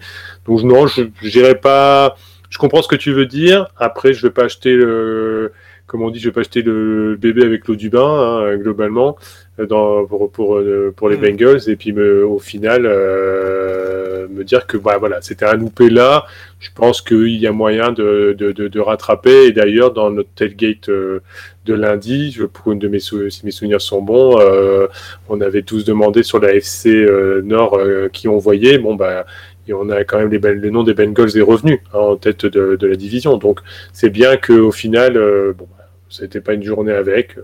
S2: Donc, non, je n'irai pas. Je comprends ce que tu veux dire. Après, je ne vais pas acheter le. Comme on dit, je vais pas acheter le bébé avec l'eau du bain, hein, globalement, dans, pour, pour, euh, pour les mm. Bengals. Et puis, me, au final, euh, me dire que bah, voilà, c'était un loupé là. Je pense qu'il y a moyen de, de, de, rattraper. Et d'ailleurs, dans notre tailgate euh, de lundi, je, pour de mes si mes souvenirs sont bons, euh, on avait tous demandé sur la FC euh, Nord qui on voyait. Bon, bah, et on a quand même les, le nom des Bengals est revenu hein, en tête de, de, la division. Donc, c'est bien qu'au final, bon, bah, c'était pas une journée avec.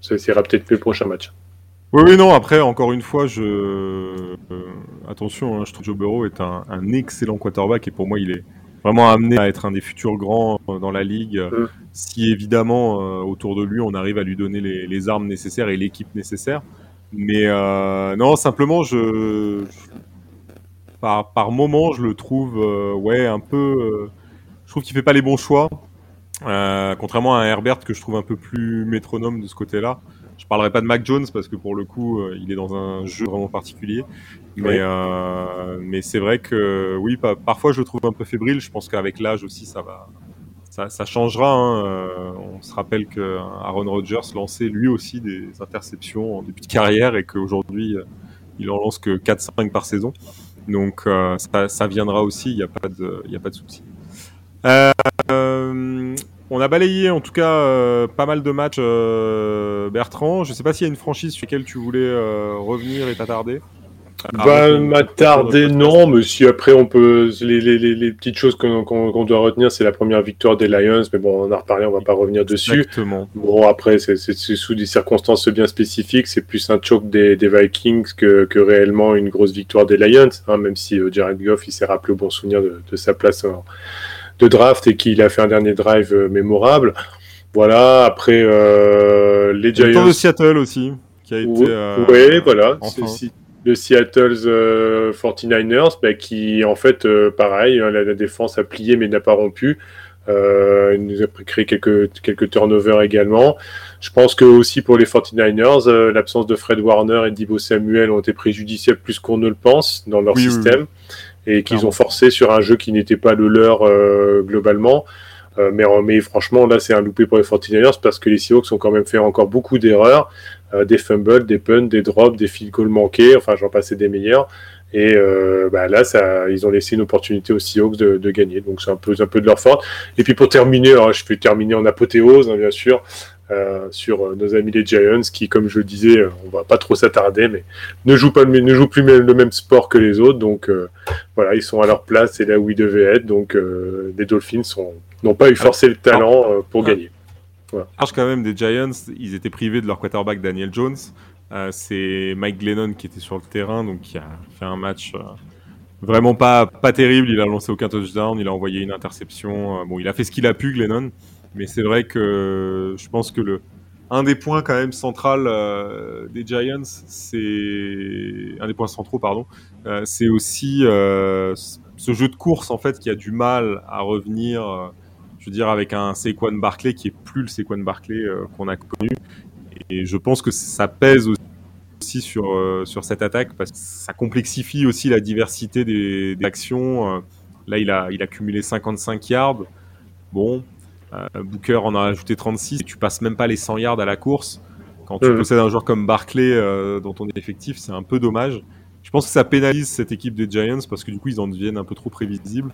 S2: Ça sera peut-être le prochain match.
S1: Oui, oui, non, après, encore une fois, je. Euh, attention, hein, je trouve que Joe Burrow est un, excellent quarterback et pour moi, il est vraiment amené à être un des futurs grands euh, dans la ligue. Mm. Si évidemment, euh, autour de lui, on arrive à lui donner les, armes nécessaires et l'équipe nécessaire. Mais non, simplement, je. par, par moment, je le trouve, ouais, un peu. je trouve qu'il fait pas les bons choix. contrairement à un Herbert que je trouve un peu plus métronome de ce côté-là. Je parlerai pas de Mac Jones parce que pour le coup, euh, il est dans un jeu vraiment particulier. Mais, euh, mais c'est vrai que oui, parfois je le trouve un peu fébrile. Je pense qu'avec l'âge aussi, ça va, ça, ça changera. Hein. Euh, on se rappelle que Aaron Rodgers lançait lui aussi des interceptions en début de carrière et qu'aujourd'hui, il en lance que 4-5 par saison. Donc ça, ça, viendra aussi. Il n'y a pas de, il a pas de souci. Euh, on a balayé en tout cas euh, pas mal de matchs, euh, Bertrand. Je sais pas s'il y a une franchise sur laquelle tu voulais euh, revenir et t'attarder.
S2: Bah, m'attarder, non, mais si après on peut. Les, petites choses qu'on doit retenir, c'est la première victoire des Lions, mais bon, on en a reparlé, on va pas revenir dessus.
S1: Exactement.
S2: Bon, après, c'est sous des circonstances bien spécifiques, c'est plus un choc des, Vikings que, réellement une grosse victoire des Lions, hein, même si Jared Goff, il s'est rappelé au bon souvenir de, sa place en de draft et qu'il a fait un dernier drive euh, mémorable. Voilà, après euh, les Giants. Le
S1: temps de Seattle aussi, qui a été. Oui,
S2: euh, voilà. Le Seattle 49ers, bah, qui en fait, pareil, hein, la, défense a plié mais n'a pas rompu. il nous a créé quelques, quelques turnovers également. Je pense que aussi pour les 49ers, l'absence de Fred Warner et Dibo Samuel ont été préjudiciables plus qu'on ne le pense dans leur système et qu'ils ont forcé sur un jeu qui n'était pas le leur euh, globalement. Euh, mais, mais, franchement, là, c'est un loupé pour les 49ers parce que les Seahawks ont quand même fait encore beaucoup d'erreurs, euh, des fumbles, des punts, des drops, des field goals manqués, enfin, j'en passais des meilleurs. Et bah, là, ça, ils ont laissé une opportunité aux Seahawks de, de gagner. Donc, c'est un peu, un peu de leur faute. Et puis, pour terminer, je vais terminer en apothéose, hein, bien sûr. Euh, sur euh, nos amis les Giants qui, comme je le disais, euh, on va pas trop s'attarder, mais ne jouent pas ne jouent plus le même sport que les autres, donc voilà, ils sont à leur place et là où ils devaient être, donc les Dolphins n'ont pas eu forcé le talent pour gagner.
S1: Voilà. quand même des Giants, ils étaient privés de leur quarterback Daniel Jones. c'est Mike Glennon qui était sur le terrain, donc qui a fait un match vraiment pas, pas terrible. Il a lancé aucun touchdown, il a envoyé une interception. bon, il a fait ce qu'il a pu, Glennon. Mais c'est vrai que je pense que le, un des points quand même central euh, des Giants, c'est un des points centraux, pardon, euh, c'est aussi euh, ce jeu de course en fait qui a du mal à revenir. je veux dire avec un Saquon Barclay qui est plus le Saquon Barclay qu'on a connu. Et je pense que ça pèse aussi sur sur cette attaque parce que ça complexifie aussi la diversité des, des actions. là, il a il a cumulé 55 yards. Bon, Booker en a ajouté 36 et tu passes même pas les 100 yards à la course. Quand tu possèdes un joueur comme Barclay euh, dans ton effectif, c'est un peu dommage. Je pense que ça pénalise cette équipe des Giants parce que du coup ils en deviennent un peu trop prévisibles.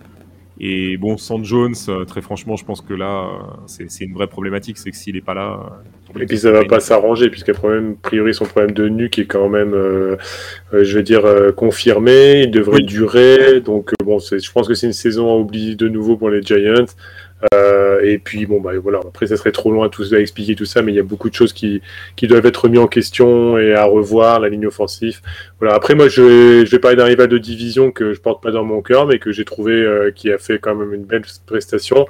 S1: Et bon, sans Jones, euh, très franchement, je pense que là, c'est une vraie problématique. C'est que s'il n'est pas là.
S2: et puis ça va pas s'arranger, puisqu'il problème, a priori, son problème de nuque est quand même, je veux dire, confirmé. Il devrait durer. Donc, bon, je pense que c'est une saison à oublier de nouveau pour les Giants. Euh, et puis bon bah voilà, après ça serait trop loin tout à expliquer tout ça, mais il y a beaucoup de choses qui, qui doivent être mis en question et à revoir, la ligne offensive. Voilà. Après moi je, je vais parler d'un rival de division que je porte pas dans mon cœur, mais que j'ai trouvé euh, qui a fait quand même une belle prestation.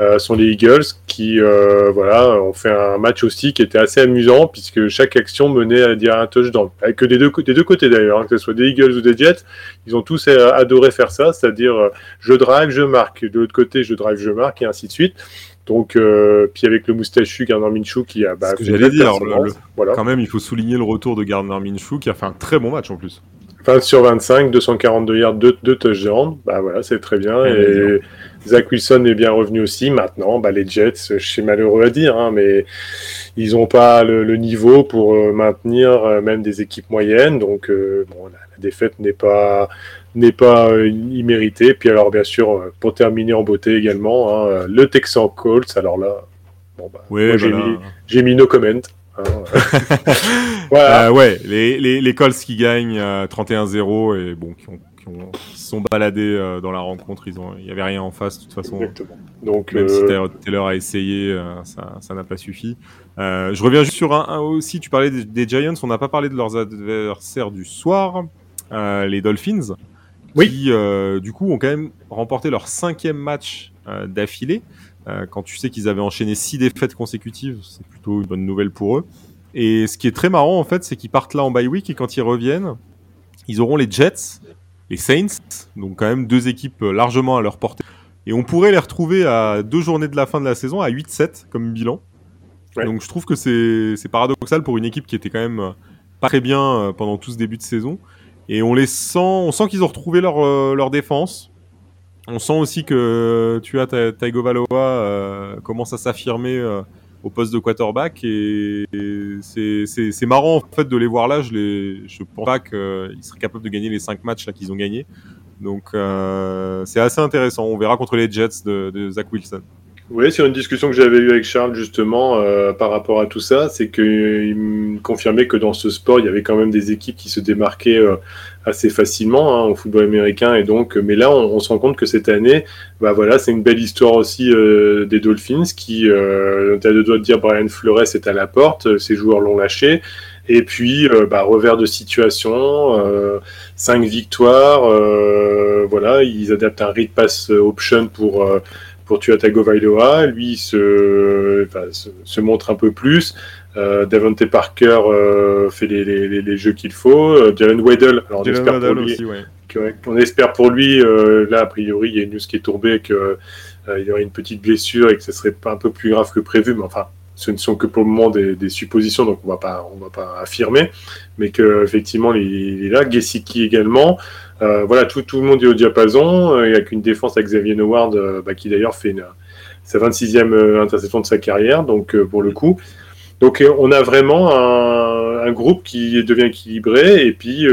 S2: Euh, sont les Eagles qui euh, voilà ont fait un match aussi qui était assez amusant puisque chaque action menait à dire un touchdown. Avec des deux, des deux côtés d'ailleurs, hein, que ce soit des Eagles ou des Jets, ils ont tous adoré faire ça, c'est-à-dire je drive, je marque, de l'autre côté je drive, je marque et ainsi de suite. Donc, euh, puis avec le moustachu Gardner Minshew qui a.
S1: Bah, ce que j'allais dire. voilà. Quand même, il faut souligner le retour de Gardner Minshew qui a fait un très bon match en plus.
S2: 20 sur 25, 242 yards, 2, touchdowns. Bah voilà, c'est très bien. et Zach Wilson est bien revenu aussi. Maintenant, bah, les Jets, je suis malheureux à dire, hein, mais ils n'ont pas le, niveau pour euh, maintenir euh, même des équipes moyennes. Donc, euh, bon, la, défaite n'est pas n'est pas imméritée. Puis alors, bien sûr, pour terminer en beauté également, hein, le Texan Colts. Alors là, bon, bah, j'ai mis, mis no comment. Hein,
S1: voilà. ouais, les, les, les Colts qui gagnent 31-0 et bon, qui ont qui, sont baladés euh, dans la rencontre. Ils ont, il y avait rien en face de toute façon.
S2: Exactement. Donc,
S1: même si euh, Taylor a essayé, euh, ça, n'a pas suffi. je reviens juste sur un, aussi. Tu parlais des, Giants. On n'a pas parlé de leurs adversaires du soir, les Dolphins.
S2: Oui.
S1: Qui, du coup, ont quand même remporté leur cinquième match d'affilée. quand tu sais qu'ils avaient enchaîné six défaites consécutives, c'est plutôt une bonne nouvelle pour eux. Et ce qui est très marrant, en fait, c'est qu'ils partent là en bye week et quand ils reviennent, ils auront les Jets les Saints, donc quand même deux équipes euh, largement à leur portée. Et on pourrait les retrouver à deux journées de la fin de la saison, à 8-7 comme bilan. Donc je trouve que c'est paradoxal pour une équipe qui était quand même euh, pas très bien euh, pendant tout ce début de saison. Et on les sent, on sent qu'ils ont retrouvé leur, leur défense. On sent aussi que tu as Taigo Valoa commence à s'affirmer au poste de quarterback et, c'est marrant en fait de les voir là. Je ne je pense pas qu'ils seraient capables de gagner les 5 matchs qu'ils ont gagnés. Donc euh, c'est assez intéressant. On verra contre les Jets de, de Zach Wilson.
S2: Oui, c'est une discussion que j'avais eue avec Charles justement euh, par rapport à tout ça, c'est qu'il me confirmait que dans ce sport, il y avait quand même des équipes qui se démarquaient euh, assez facilement hein, au football américain, et donc, mais là, on, se rend compte que cette année, bah voilà, c'est une belle histoire aussi euh, des Dolphins qui, euh, as le droit de dire Brian Flores est à la porte, ses joueurs l'ont lâché. Et puis, bah, revers de situation, euh, cinq victoires, voilà, ils adaptent un read pass option pour pour Tua Tagovailoa. Lui se, se, montre un peu plus. Euh, Davante Parker euh, fait les, les, les, jeux qu'il faut. Euh, Jalen Waddell, alors on espère pour lui, on espère pour lui. Euh, là, a priori, il y a une news qui est tombée que euh, il y aurait une petite blessure et que ce serait pas un peu plus grave que prévu. Mais enfin, ce ne sont que pour le moment des, suppositions, donc on va pas, va pas affirmer, mais que effectivement, il, est là. Gesicki également. Euh, voilà, tout, le monde est au diapason. Euh, il n'y a qu'une défense avec Xavier Howard, euh, bah, qui d'ailleurs fait sa 26e interception de sa carrière, donc pour le coup. Donc on a vraiment un, groupe qui devient équilibré et puis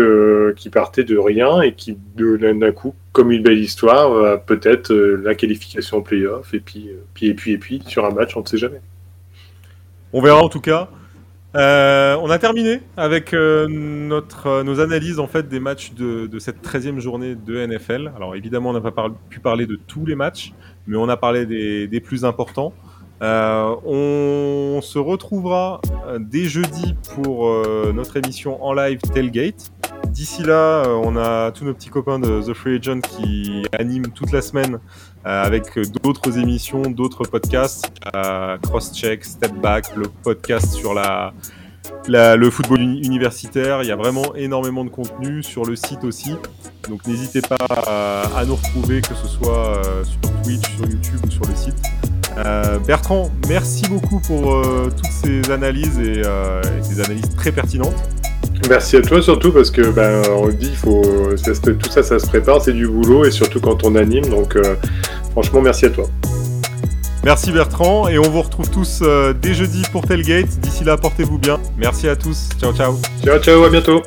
S2: qui partait de rien et qui d'un coup, comme une belle histoire, peut-être la qualification en playoff et puis et puis et puis sur un match, on ne sait jamais.
S1: On verra en tout cas. Euh, on a terminé avec euh, euh, nos analyses en fait des matchs de, cette 13e journée de NFL. Alors évidemment, on n'a pas pu parler de tous les matchs, mais on a parlé des, plus importants. on se retrouvera dès jeudi pour notre émission en live Tailgate. D'ici là, on a tous nos petits copains de The Free Agent qui animent toute la semaine avec d'autres émissions, d'autres podcasts, euh, Crosscheck, Step Back, le podcast sur la, le football universitaire. Il y a vraiment énormément de contenu sur le site aussi. Donc n'hésitez pas à, nous retrouver, que ce soit euh, sur Twitch, sur YouTube ou sur le site. Euh, Bertrand, merci beaucoup pour euh, toutes ces analyses et, ces analyses très pertinentes.
S2: Merci à toi surtout parce que ben on dit il faut tout ça ça se prépare c'est du boulot et surtout quand on anime donc franchement merci à toi.
S1: Merci Bertrand et on vous retrouve tous euh, dès jeudi pour Tailgate. D'ici là, portez-vous bien. Merci à tous. Ciao ciao.
S2: Ciao ciao, à bientôt.